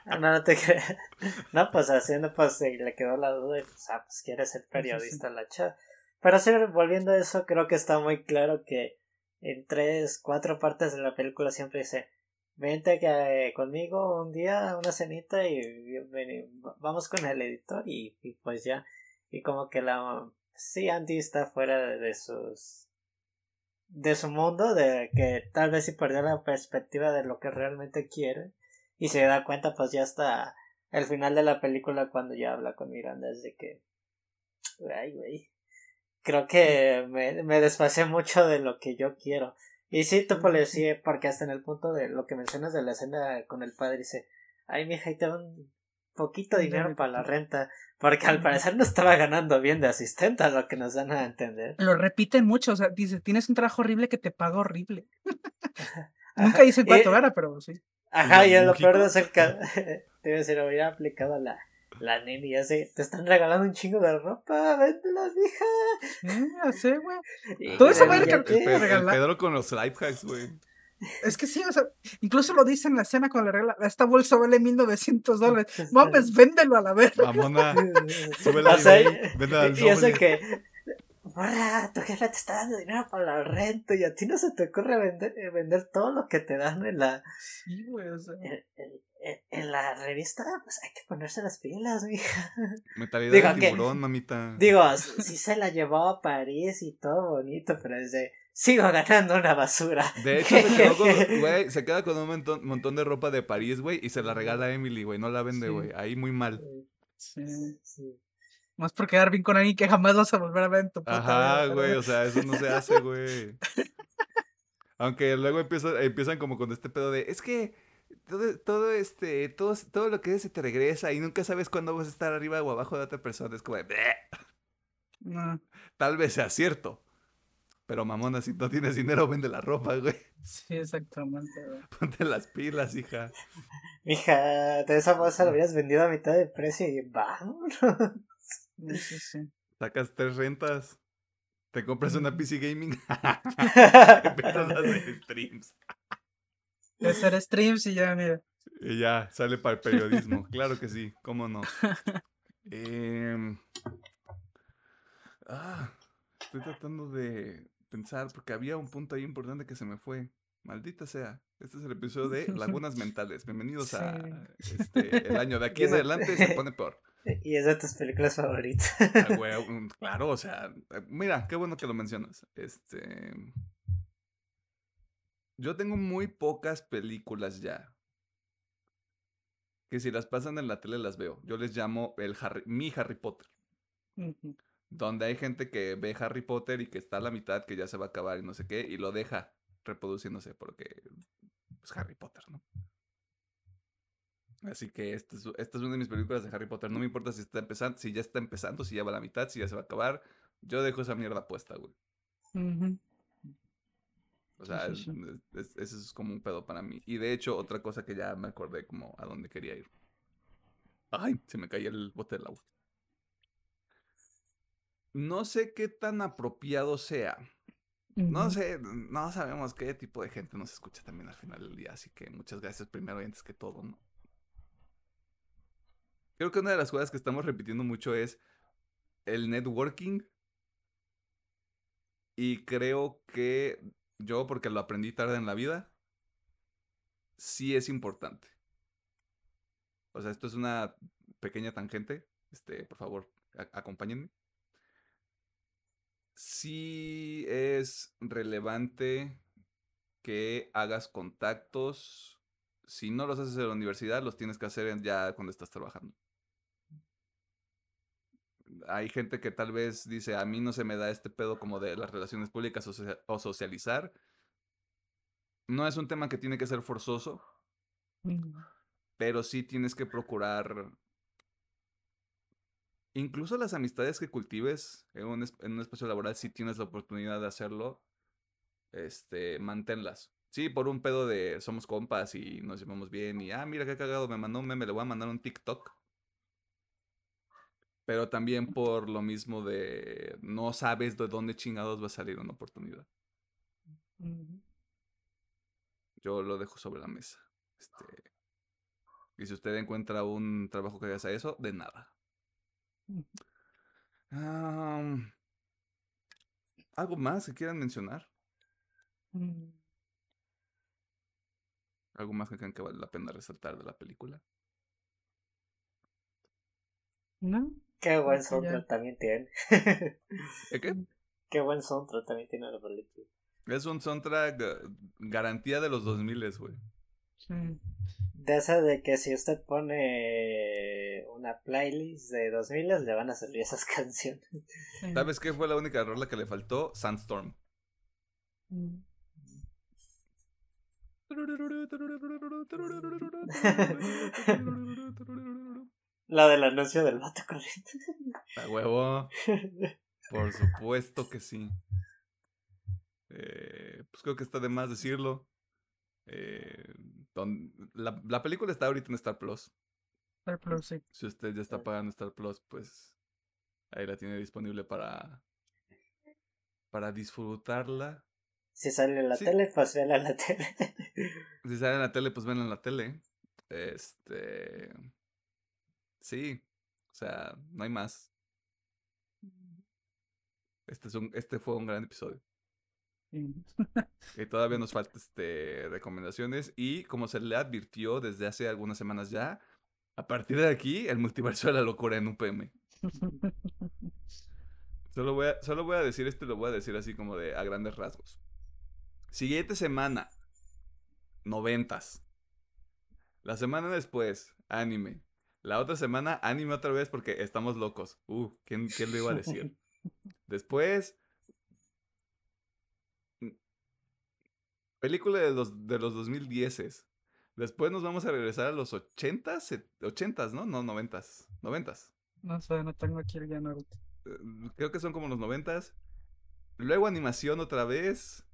no. [laughs] no, no te creas. [laughs] No, pues haciendo, pues le quedó la duda y pues, ah, pues quiere ser periodista la chava. Pero sí, volviendo a eso, creo que está muy claro que en tres, cuatro partes de la película siempre dice, vente que, conmigo un día, una cenita y, vamos con el editor y, pues ya. Y como que la... Sí, Andy está fuera de, de sus... de su mundo, de que tal vez si perdió la perspectiva de lo que realmente quiere y se da cuenta pues ya hasta el final de la película cuando ya habla con Miranda es de que ay güey creo que me, me desfasé mucho de lo que yo quiero y sí tú pues sí porque hasta en el punto de lo que mencionas de la escena con el padre dice ay mija ahí te va un poquito Ya dinero para la renta, porque al parecer no estaba ganando bien de asistente, a lo que nos dan a entender. Lo repiten mucho, o sea, dice, tienes un trabajo horrible que te paga horrible. [laughs] Nunca dicen cuánto gana, pero sí. Ajá, y ¿Y lo peor de ser que [laughs] te iba a decir, hubiera aplicado la, la neni y así, te están regalando un chingo de ropa, véndela, mija. Sí, ya sé, güey. Todo eso El, Pe- el regalar. Pedro con los life hacks, güey. Es que sí, o sea, incluso lo dice en la escena con la regla, esta bolsa vale 1900 dólares. [laughs] Mames, véndelo a la verga. Mamona, [laughs] [laughs] súbele O sea, ahí, y- eso que, morra, tu jefe te está dando dinero para la renta y a ti no se te ocurre vender, eh, vender todo lo que te dan en la, Sí, güey, o sea. en, en- en la revista, pues hay que ponerse las pilas, mija. Mentalidad Digo de que- tiburón, mamita. Digo, sí se la llevó a París y todo bonito, pero desde sigo ganando una basura. De hecho, se [laughs] quedó con, güey, se queda con un montón, montón de ropa de París, güey, y se la regala a Emily, güey. No la vende, Sí. güey. Ahí muy mal. Sí. Sí. Más por quedar bien con alguien que jamás vas a volver a ver en tu puta Ajá, vida, güey, o sea, eso no se hace, güey. [laughs] Aunque luego empieza, empiezan como con este pedo de, es que todo, todo este, todo, todo lo que es se te regresa y nunca sabes cuándo vas a estar arriba o abajo de otra persona. Es como de, tal vez sea cierto. Pero mamona, si no tienes dinero, vende la ropa, güey. sí, exactamente, güey. [laughs] Ponte las pilas, hija. Mija, de esa bolsa la hubieras vendido a mitad de precio y vámonos. Sí, sí, sí. Sacas tres rentas. Te compras una PC Gaming. [laughs] [laughs] Empiezas a hacer streams. De hacer streams y ya, mira. Y ya, sale para el periodismo. Claro que sí, cómo no. [laughs] Em, ah, estoy tratando de pensar porque había un punto ahí importante que se me fue. Maldita sea. Este es el episodio de Lagunas [laughs] Mentales. Bienvenidos a Sí. este, el año. De aquí en [laughs] adelante se pone peor. y es de tus películas favoritas. Ah, güey, claro, o sea, mira, qué bueno que lo mencionas. Este. Yo tengo muy pocas películas ya. Que si las pasan en la tele las veo. Yo les llamo el Harry, mi Harry Potter. Donde hay gente que ve Harry Potter y que está a la mitad, que ya se va a acabar y no sé qué, y lo deja reproduciéndose porque es Harry Potter, ¿no? Así que esta es, esta es una de mis películas de Harry Potter. No me importa si está empezando, si ya está empezando, si ya va a la mitad, si ya se va a acabar. Yo dejo esa mierda puesta, güey. O sea, sí, sí. es- es- eso es como un pedo para mí. Y de hecho, otra cosa que ya me acordé como a dónde quería ir. Ay, se me caía el bote del agua. No sé qué tan apropiado sea. No sé, no sabemos qué tipo de gente nos escucha también al final del día, así que muchas gracias primero y antes que todo, ¿no? Creo que una de las cosas que estamos repitiendo mucho es el networking. Y creo que yo, porque lo aprendí tarde en la vida, sí es importante. O sea, esto es una pequeña tangente. Este, por favor, acompáñenme. Sí es relevante que hagas contactos. Si no los haces en la universidad, los tienes que hacer ya cuando estás trabajando. Hay gente que tal vez dice, a mí no se me da este pedo como de las relaciones públicas o, socia- o socializar. No es un tema que tiene que ser forzoso, pero sí tienes que procurar incluso las amistades que cultives en un, en un espacio laboral, si tienes la oportunidad de hacerlo, este, manténlas. Sí, por un pedo de somos compas y nos llevamos bien y, ah, mira qué cagado, me mandó un meme, le voy a mandar un TikTok. Pero también por lo mismo de no sabes de dónde chingados va a salir una oportunidad. Yo lo dejo sobre la mesa. Este, y si usted encuentra un trabajo que haga eso, de nada. ¿Algo más que quieran mencionar? Mm, ¿Algo más que crean que vale la pena resaltar de la película? ¿No? Qué [laughs] buen soundtrack también tiene. [laughs] ¿Eh, ¿Qué? Qué buen soundtrack también tiene la película. Es un soundtrack garantía de los 2000, güey. De esa de que si usted pone una playlist de 2000 le van a salir esas [laughs] canciones. ¿Sabes qué fue la única rola que le faltó? Sandstorm. Mm. La del anuncio del vato corriendo. A huevo. Por supuesto que sí. Eh, pues creo que está de más decirlo. Eh, don- la, la película está ahorita en Star Plus. Star Plus, sí. Si usted ya está pagando Star Plus, pues ahí la tiene disponible para, para disfrutarla. Si sale en la Sí. tele, pues vela en la tele. Si sale en la tele, pues ven en la tele. Este. Sí. O sea, no hay más. Este, es un, este fue un gran episodio. Y todavía nos [laughs] falta este, recomendaciones. Y como se le advirtió desde hace algunas semanas ya, a partir de aquí, el multiverso de la locura en UPM. Solo voy a, solo voy a decir esto y lo voy a decir así como de a grandes rasgos. Siguiente semana, noventas. La semana después, anime. La otra semana, anime otra vez porque estamos locos. Uh, ¿quién, quién lo iba a decir? [laughs] Después, mm, película de los, de los 2010. Después nos vamos a regresar a los 80s, 80s, ¿no? No, 90s. 90s. No sé, no tengo aquí el guion ahorita. Eh, Creo que son como los 90s. Luego animación otra vez.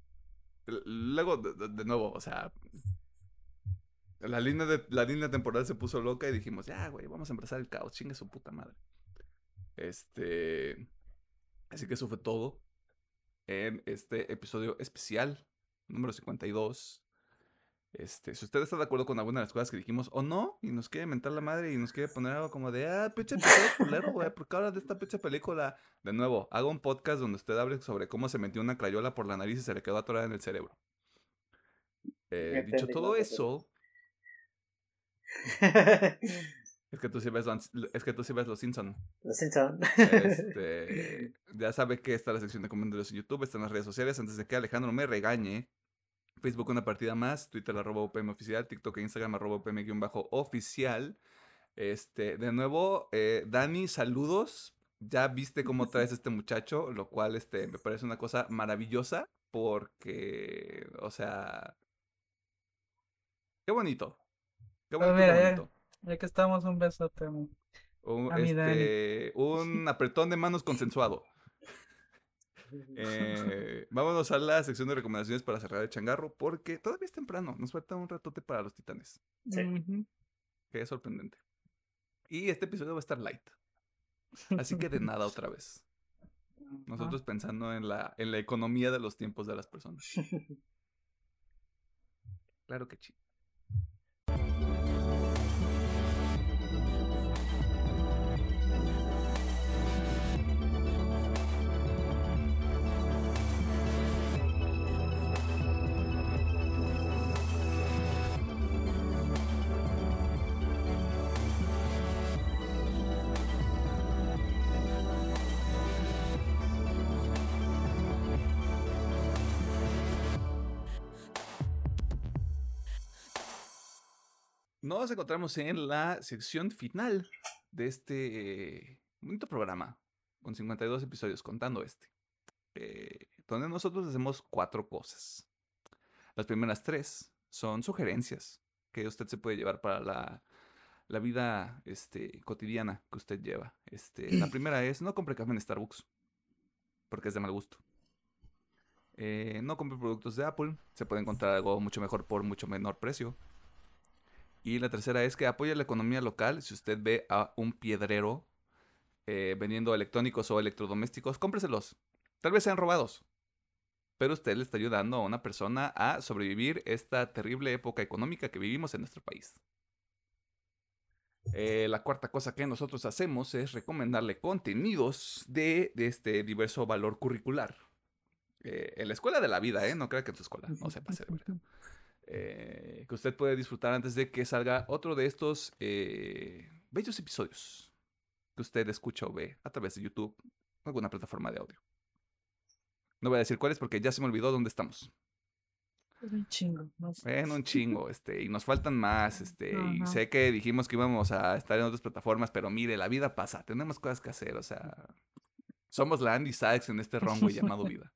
Luego, de- de nuevo, o sea. La línea, de, la línea temporal se puso loca y dijimos, ya, güey, vamos a empezar el caos, chingue su puta madre. Este. Así que eso fue todo en este episodio especial, número 52. Este, si usted está de acuerdo con alguna de las cosas que dijimos o no, y nos quiere mentar la madre y nos quiere poner algo como de, ah, pinche culero, güey, ¿por qué hablas de esta pinche película? De nuevo, haga un podcast donde usted hable sobre cómo se metió una crayola por la nariz y se le quedó atorada en el cerebro. Eh, dicho todo eso, [laughs] [laughs] es que tú sí ves, Los- es que tú sí ves Los Simpson. Los Simpson. Este, [laughs] ya sabe que está la sección de comentarios en YouTube, está en las redes sociales. Antes de que Alejandro me regañe, Facebook una partida más, Twitter arroba UPM oficial, TikTok e Instagram arroba UPM guion bajo oficial. Este, de nuevo, eh, Dani, saludos. Ya viste cómo traes este muchacho, lo cual este, me parece una cosa maravillosa porque, o sea, qué bonito. Qué Pues bonito, mira, ya- bonito. Ya que estamos, un besote. Un, A mi Dani. este, un apretón de manos consensuado. [laughs] Eh, vámonos a la sección de recomendaciones para cerrar el changarro, porque todavía es temprano, nos falta un ratote para los titanes, Sí. Que es sorprendente. Y este episodio va a estar light, así que de [laughs] nada otra vez. Nosotros pensando en la, en la economía de los tiempos de las personas. [laughs] Claro que sí. Nos encontramos en la sección final de este eh, bonito programa, con 52 episodios, contando este, eh, donde nosotros hacemos cuatro cosas. Las primeras tres son sugerencias que usted se puede llevar para la, la vida este, cotidiana que usted lleva. Este, la [clears throat] primera es no compre café en Starbucks, porque es de mal gusto. Eh, no compre productos de Apple, se puede encontrar algo mucho mejor por mucho menor precio. Y la tercera es que apoya la economía local. Si usted ve a un piedrero eh, vendiendo electrónicos o electrodomésticos, cómpreselos. Tal vez sean robados. Pero usted le está ayudando a una persona a sobrevivir esta terrible época económica que vivimos en nuestro país. Eh, la cuarta cosa que nosotros hacemos es recomendarle contenidos de, de este diverso valor curricular. Eh, en la escuela de la vida, ¿eh? No crea que en su escuela. No se pase de verga eh, que usted puede disfrutar antes de que salga otro de estos eh, bellos episodios que usted escucha o ve a través de YouTube o alguna plataforma de audio. No voy a decir cuáles porque ya se me olvidó dónde estamos. Un chingo. No sé. En un chingo, este, y nos faltan más, este, y sé que dijimos que íbamos a estar en otras plataformas, pero mire, la vida pasa, tenemos cosas que hacer, o sea, somos la Andy Sykes en este [laughs] runway llamado vida.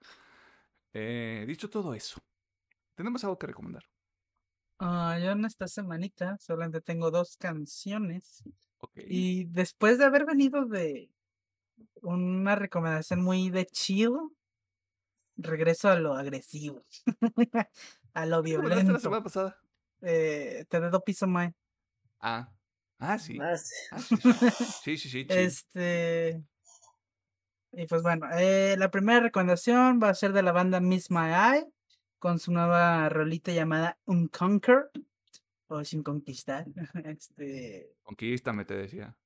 Eh, dicho todo eso, tenemos algo que recomendar. Ah, yo en esta semanita solamente tengo dos canciones. Y después de haber venido de una recomendación muy de chill, regreso a lo agresivo. [laughs] a lo ¿Qué recomendaste la violento. semana pasada? Eh, te dedo piso Mae. Ah. Ah, sí. Ah, sí. Ah, sí. Sí, sí, sí. [laughs] chill. Este. Y pues bueno, eh, la primera recomendación va a ser de la banda Miss My Eye con su nueva rolita llamada Unconquer o Sin Conquistar. [laughs] Este, Conquístame, te decía.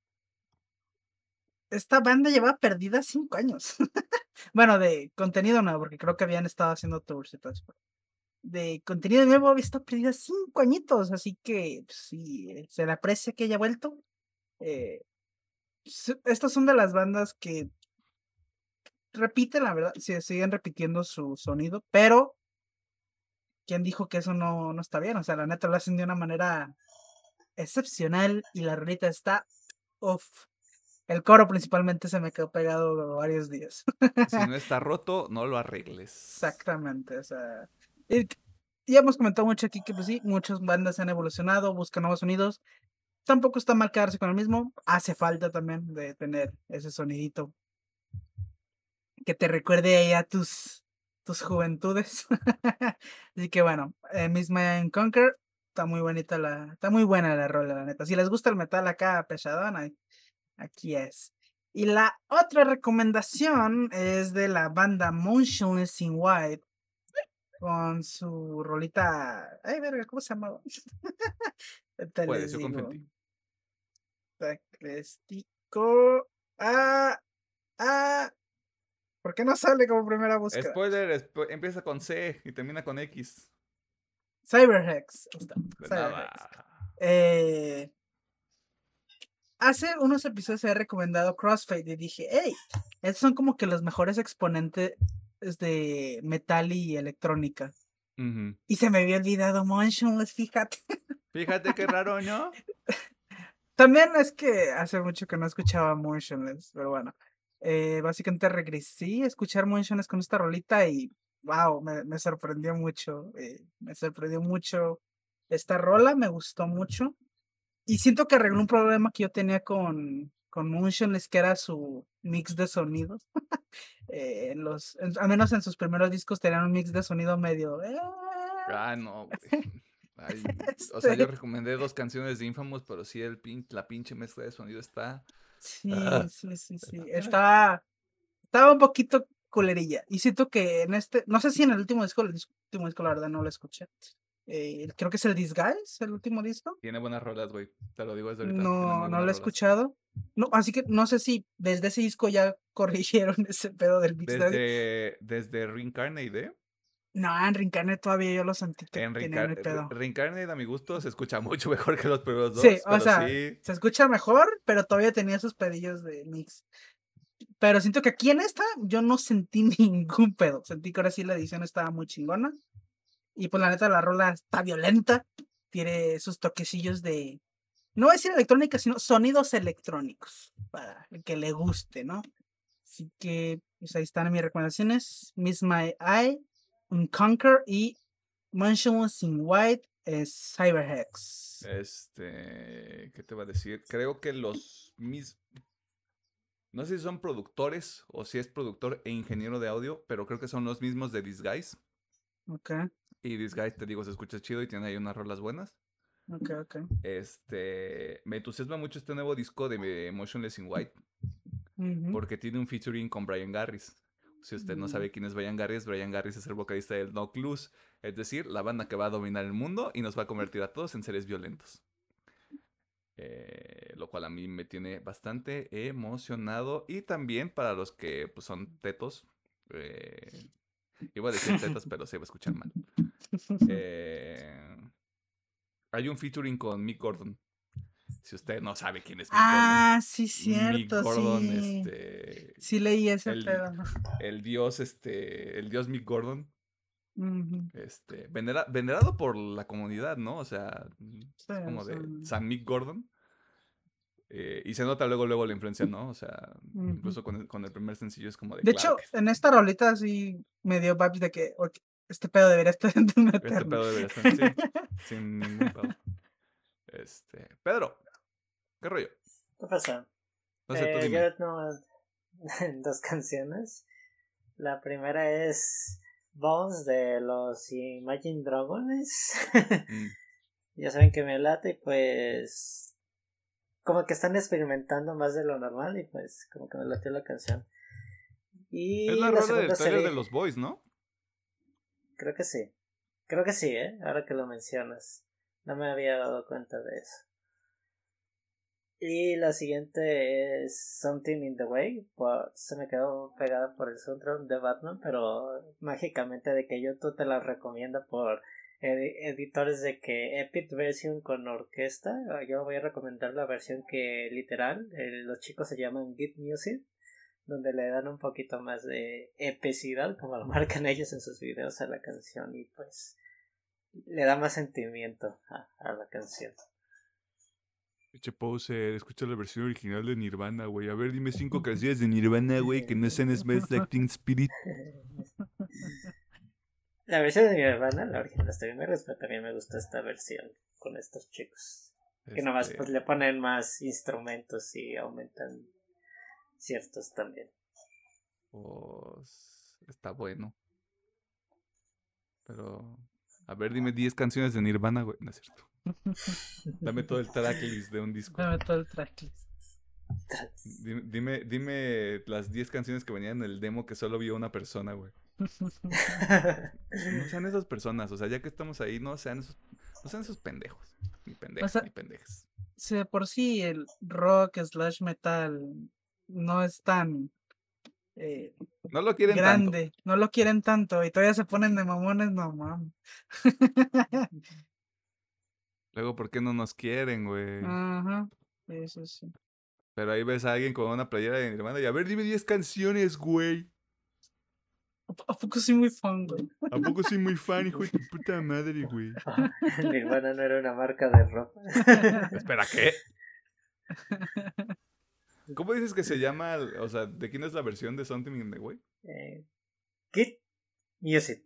esta banda lleva perdida cinco años. [laughs] bueno, de contenido nuevo, porque creo que habían estado haciendo tours y todo eso. De contenido nuevo había estado perdida cinco añitos, así que pues, sí, se le aprecia que haya vuelto. Eh, estas son de las bandas que repiten, la verdad, siguen repitiendo su sonido, pero ¿quién dijo que eso no, no está bien? O sea, la neta lo hacen de una manera excepcional y la rolita está off. El coro principalmente se me quedó pegado varios días. Si no [laughs] está roto, no lo arregles. Exactamente, o sea. y ya hemos comentado mucho aquí que, pues sí, muchas bandas han evolucionado, buscan nuevos sonidos. Tampoco está mal quedarse con el mismo. Hace falta también de tener ese sonidito que te recuerde ahí a tus, tus juventudes. [laughs] Así que bueno, eh, Miss Man Conquer, está muy bonita la, está muy buena la rola, la neta. Si les gusta el metal acá pesadón, ahí- aquí es. Y la otra recomendación es de la banda Motionless in White con su rolita. Ay, verga, ¿cómo se llamaba? [laughs] Ahorita Puedes, les yo digo. Ah, ah. ¿Por qué no sale como primera búsqueda? Spoiler, empieza con C y termina con X. Cyberhex. está, Cyberhex. Eh, hace unos episodios he recomendado Crossfade y dije, hey, estos son como que los mejores exponentes de metal y electrónica. Y se me había olvidado Motionless, fíjate. [laughs] Fíjate qué raro, ¿no? También es que hace mucho que no escuchaba Motionless, pero bueno. Eh, básicamente regresé a escuchar Motionless con esta rolita y wow, me, me sorprendió mucho. eh, me sorprendió mucho esta rola, me gustó mucho. Y siento que arregló un problema que yo tenía con, con Motionless, que era su mix de sonidos. [laughs] Eh, en los, en- al menos en sus primeros discos tenían un mix de sonido medio. eh, Ah, [laughs] no, güey. [laughs] Ay, o sea, yo Este. recomendé dos canciones de Infamous, pero sí el pin, la pinche mezcla de sonido está. Sí, sí, sí, sí. [laughs] Estaba, estaba un poquito culerilla. Y siento que en este, no sé si en el último disco, el último disco, la verdad, no lo escuché. Eh, creo que es el Disguise, el último disco. Tiene buenas rolas, güey. Te lo digo desde ahorita. No, no lo he rolas. escuchado. No, así que no sé si desde ese disco ya [laughs] corrigieron ese pedo del audio. Desde, desde Reincarnate, No, en Reincarnate todavía yo lo sentí que En pedo. Reincarnate, a mi gusto, se escucha mucho [laughs] mejor que los primeros dos. Sí, o sea, sí, se escucha mejor, pero todavía tenía sus pedillos de mix. Pero siento que aquí en esta yo no sentí [laughs] ningún pedo. Sentí que ahora sí la edición estaba muy chingona. Y pues la neta la rola está violenta. Tiene sus toquecillos de... No voy a decir electrónica, sino sonidos electrónicos. Para el que le guste, ¿no? Así que pues ahí están mis recomendaciones. Miss My Eye, Unconquer y Motionless in White es Cyberhex. Este, ¿qué te va a decir? Creo que los mis no sé si son productores o si es productor e ingeniero de audio, pero creo que son los mismos de Disguise. Ok, Y Disguise, te digo, se escucha chido y tiene ahí unas rolas buenas. ok, ok. Este, me entusiasma mucho este nuevo disco de Motionless in White porque tiene un featuring con Brian Garris. Si usted no sabe quién es Brian Garris, Brian Garris es el vocalista del No Clues, es decir, la banda que va a dominar el mundo y nos va a convertir a todos en seres violentos. Eh, lo cual a mí me tiene bastante emocionado y también para los que pues, son tetos. eh, iba a decir tetas, pero se va a escuchar mal. [laughs] Eh, hay un featuring con Mick Gordon. Si usted no sabe quién es Mick Ah, sí, Gordon. Mick cierto, Gordon, sí. este, Sí leí ese el- pedo. [laughs] el dios, este, el dios Mick Gordon, este, venera- venerado por la comunidad, ¿no? O sea, es Sí, como de San Mick Gordon. Eh, y se nota luego, luego la influencia, ¿no? O sea, incluso con el, con el primer sencillo es como de. De claro hecho, que- en esta rolita sí me dio vibes de que este pedo debería estar [laughs] en Este pedo debería estar, sí, [laughs] sin ningún pedo. Este, Pedro, ¿qué rollo? ¿Qué pasa? No sé, Eh, yo [laughs] dos canciones. La primera es Bones de los Imagine Dragons. [laughs] Mm, ya saben que me late y pues. Como que están experimentando más de lo normal y pues como que me late la canción. Y Es la rola del serie- de los boys, ¿no? Creo que sí. Creo que sí, ¿eh? Ahora que lo mencionas. No me había dado cuenta de eso. Y la siguiente es Something in the Way. por- se me quedó pegada por el soundtrack de Batman, pero mágicamente de que YouTube te la recomienda por edi- editores de que Epic Version con orquesta. Yo voy a recomendar la versión que literal los chicos se llaman Git Music donde le dan un poquito más de epicidad, como lo [laughs] marcan ellos en sus videos a la canción, y pues le da más sentimiento a, a la canción. Pinche poser, escucha la versión original de Nirvana, güey. A ver, dime cinco [laughs] canciones de Nirvana, güey, que no sean Smells Like Teen Spirit. [laughs] La versión de Nirvana, la original está bien, pero también me gusta esta versión con estos chicos. Que nomás Este, pues le ponen más instrumentos y aumentan ciertos también. pues, está bueno. Pero, a ver, dime 10 canciones de Nirvana, güey. No es cierto. [laughs] Dame todo el tracklist de un disco. Dame todo el tracklist. Dime, dime, dime las 10 canciones que venían en el demo que solo vio una persona, güey. No sean esas personas, o sea, ya que estamos ahí, no sean esos, no sean esos pendejos. Ni pendejas, sea, ni pendejas. Si de por sí el rock slash metal no es tan eh, No lo quieren tanto. grande, no lo quieren tanto y todavía se ponen de mamones, no mames. [laughs] Luego, ¿por qué no nos quieren, güey? Ajá, eso sí. Pero ahí ves a alguien con una playera de Nirvana y a ver, dime 10 canciones, güey. ¿A po- ¿A poco soy muy fan, güey? ¿A poco soy muy fan, hijo de tu [laughs] puta madre, güey? [laughs] Nirvana no era una marca de ropa. Espera, ¿qué? ¿Cómo dices que se llama? O sea, ¿de quién es la versión de Something in the Way? Eh, Git Music.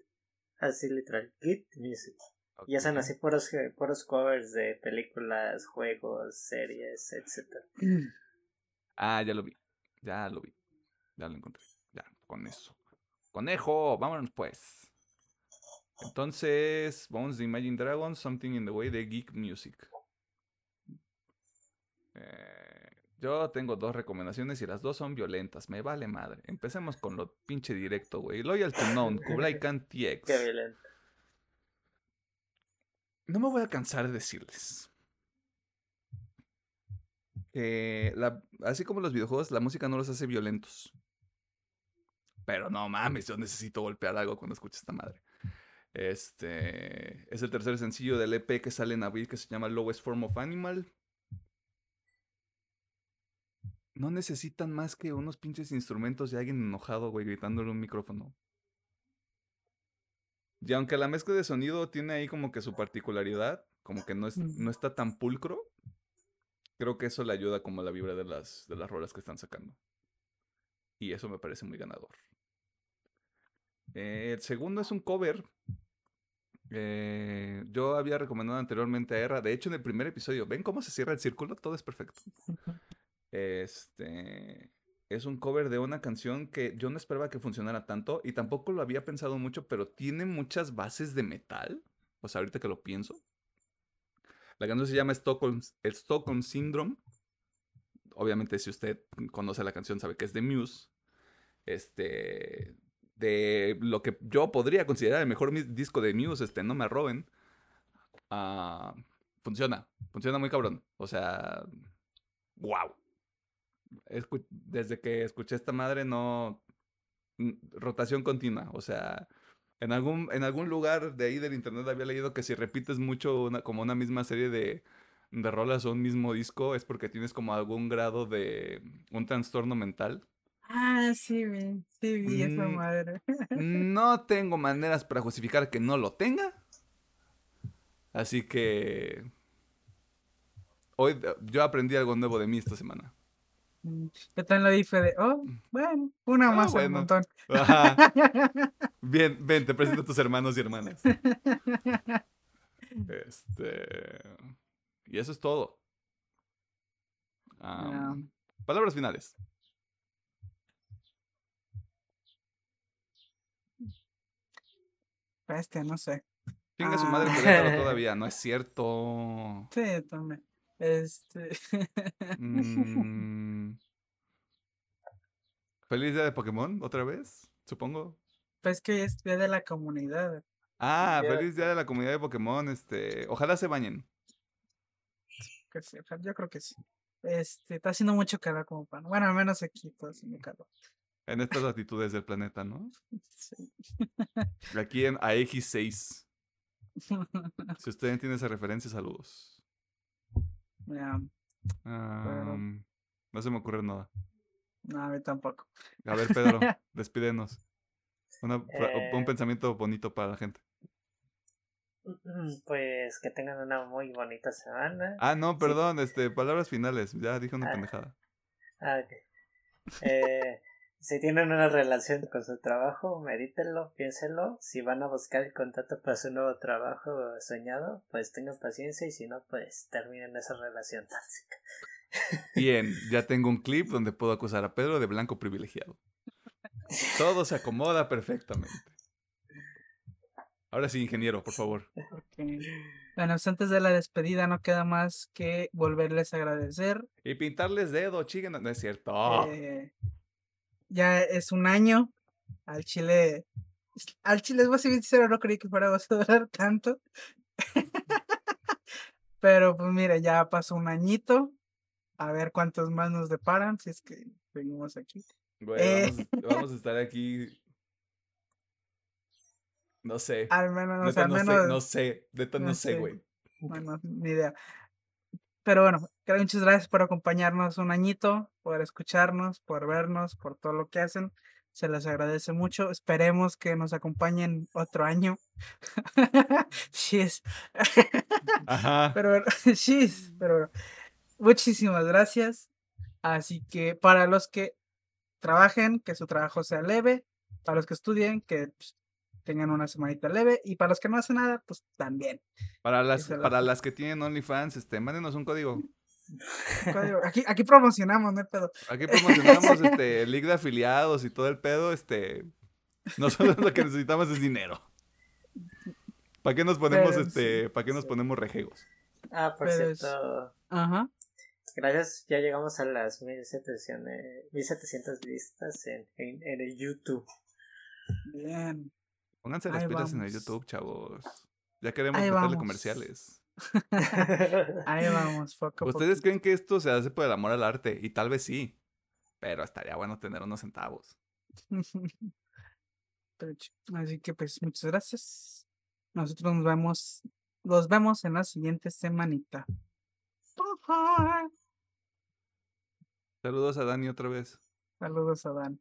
Así literal. Git Music. Y hacen Ok. así puros, puros covers de películas, juegos, series, etc. Ah, ya lo vi. Ya lo vi. Ya lo encontré. Ya, con eso. Conejo, vámonos pues. Entonces, vamos de Imagine Dragons, Something in the Way de Geek Music. Eh, yo tengo dos recomendaciones y las dos son violentas. Me vale madre. Empecemos con lo pinche directo, güey. Loyal to Known, Kublai Khan TX. Qué violento. No me voy a cansar de decirles. la- así como los videojuegos, la música no los hace violentos. Pero no mames, yo necesito golpear algo cuando escucho esta madre. Este es el tercer sencillo del EP que sale en abril que se llama Lowest Form of Animal. No necesitan más que unos pinches instrumentos de alguien enojado, güey, gritándole un micrófono. Y aunque la mezcla de sonido tiene ahí como que su particularidad, como que no, es, no está tan pulcro, creo que eso le ayuda como a la vibra de las, de las rolas que están sacando. Y eso me parece muy ganador. Eh, el segundo es un cover. Eh, yo había recomendado anteriormente a Erra. De hecho, en el primer episodio, ¿ven cómo se cierra el círculo? Todo es perfecto. Este es un cover de una canción que yo no esperaba que funcionara tanto y tampoco lo había pensado mucho, pero tiene muchas bases de metal. O sea, ahorita que lo pienso. La canción se llama Stockholm, Syndrome. Obviamente, si usted conoce la canción, sabe que es de Muse. Este. De lo que yo podría considerar el mejor disco de Muse, este, no me roben. Ah, funciona, funciona muy cabrón. O sea, wow. Desde que escuché esta madre, no. Rotación continua. O sea, en algún, en algún lugar de ahí del internet había leído que si repites mucho una, como una misma serie de, de rolas o un mismo disco, es porque tienes como algún grado de un trastorno mental. Ah, sí, vi, sí, vi esa Mm. madre. [laughs] No tengo maneras para justificar que no lo tenga. Así que. Hoy yo aprendí algo nuevo de mí esta semana. Mm, Yo también lo dije de, oh, bueno, una Ah, más bueno. montón. [laughs] Ajá. [laughs] Bien, ven, te presento a tus hermanos y hermanas. [laughs] Este. Y eso es todo. Palabras finales. Bestia, no sé. Chinga su madre, Ah. Todavía. No es cierto. Sí, también. Este. [laughs] Mm. Feliz día de Pokémon, otra vez, supongo. pues que es día de la comunidad. Ah, feliz día de la comunidad de Pokémon. Este, ojalá se bañen. yo creo que sí. Este, está haciendo mucho calor como pan. Bueno, al menos aquí está haciendo calor. En estas latitudes del planeta, ¿no? Sí. Aquí en AX6. [laughs] Si usted entiende esa referencia, saludos. No se me ocurre nada. no, a mí tampoco. A ver, Pedro, [laughs] despídenos. Una un Eh. pensamiento bonito para la gente. Pues que tengan una muy bonita semana. Ah, no, perdón, este, palabras finales. Ya dije una Ah. pendejada. Ah, ok. Eh, si tienen una relación con su trabajo, medítenlo, piénsenlo. Si van a buscar el contacto para su nuevo trabajo soñado, pues tengan paciencia y si no, pues terminen esa relación [laughs] tóxica. Bien, ya tengo un clip donde puedo acusar a Pedro de blanco privilegiado. Todo se acomoda perfectamente. Ahora sí, ingeniero, por favor. Ok. Bueno, pues antes de la despedida no queda más que volverles a agradecer. Y pintarles dedo, chinguen. No es cierto. eh, ya es un año. Al Chile. Al Chile, les voy a no creí que fuera a [laughs] durar tanto. Pero pues mire, ya pasó un añito. A ver cuántos más nos deparan, si es que seguimos aquí. Güey, eh. vamos, [laughs] vamos a estar aquí. No sé. Al menos, Neta, al no sé, menos. no sé. Neta, no no sé. güey. Bueno, ni idea. Pero bueno, muchas gracias por acompañarnos un añito, por escucharnos, por vernos, por todo lo que hacen. Se les agradece mucho. Esperemos que nos acompañen otro año. [laughs] Shis. [laughs] Ajá. Pero [laughs] bueno, shis. Pero bueno, muchísimas gracias. Así que para los que trabajen, que su trabajo sea leve. Para los que estudien, que pues, tengan una semanita leve. Y para los que no hacen nada, pues también. Para las, la- para las que tienen OnlyFans, este, mándenos un código. [laughs] Código- Aquí, aquí promocionamos, no hay pedo. Aquí promocionamos este [laughs] link de afiliados y todo el pedo, este. Nosotros lo que necesitamos es dinero. ¿Para qué nos ponemos Pero este, para qué nos ponemos rejegos? Ah, por Pero cierto, Ajá. gracias, ya llegamos a las 1700, eh, 1700 vistas en, en, en el YouTube. Bien. Pónganse las pilas en el. YouTube, chavos. Ya queremos Ahí meterle vamos. comerciales. [laughs] [laughs] Ahí vamos, poco ¿Ustedes poquito. creen que esto se hace por el amor al arte? Y tal vez sí. Pero estaría bueno tener unos centavos. [laughs] Así que pues muchas gracias. Nosotros nos vemos, nos vemos en la siguiente semanita. Bye. Saludos a Dani otra vez. Saludos a Dan.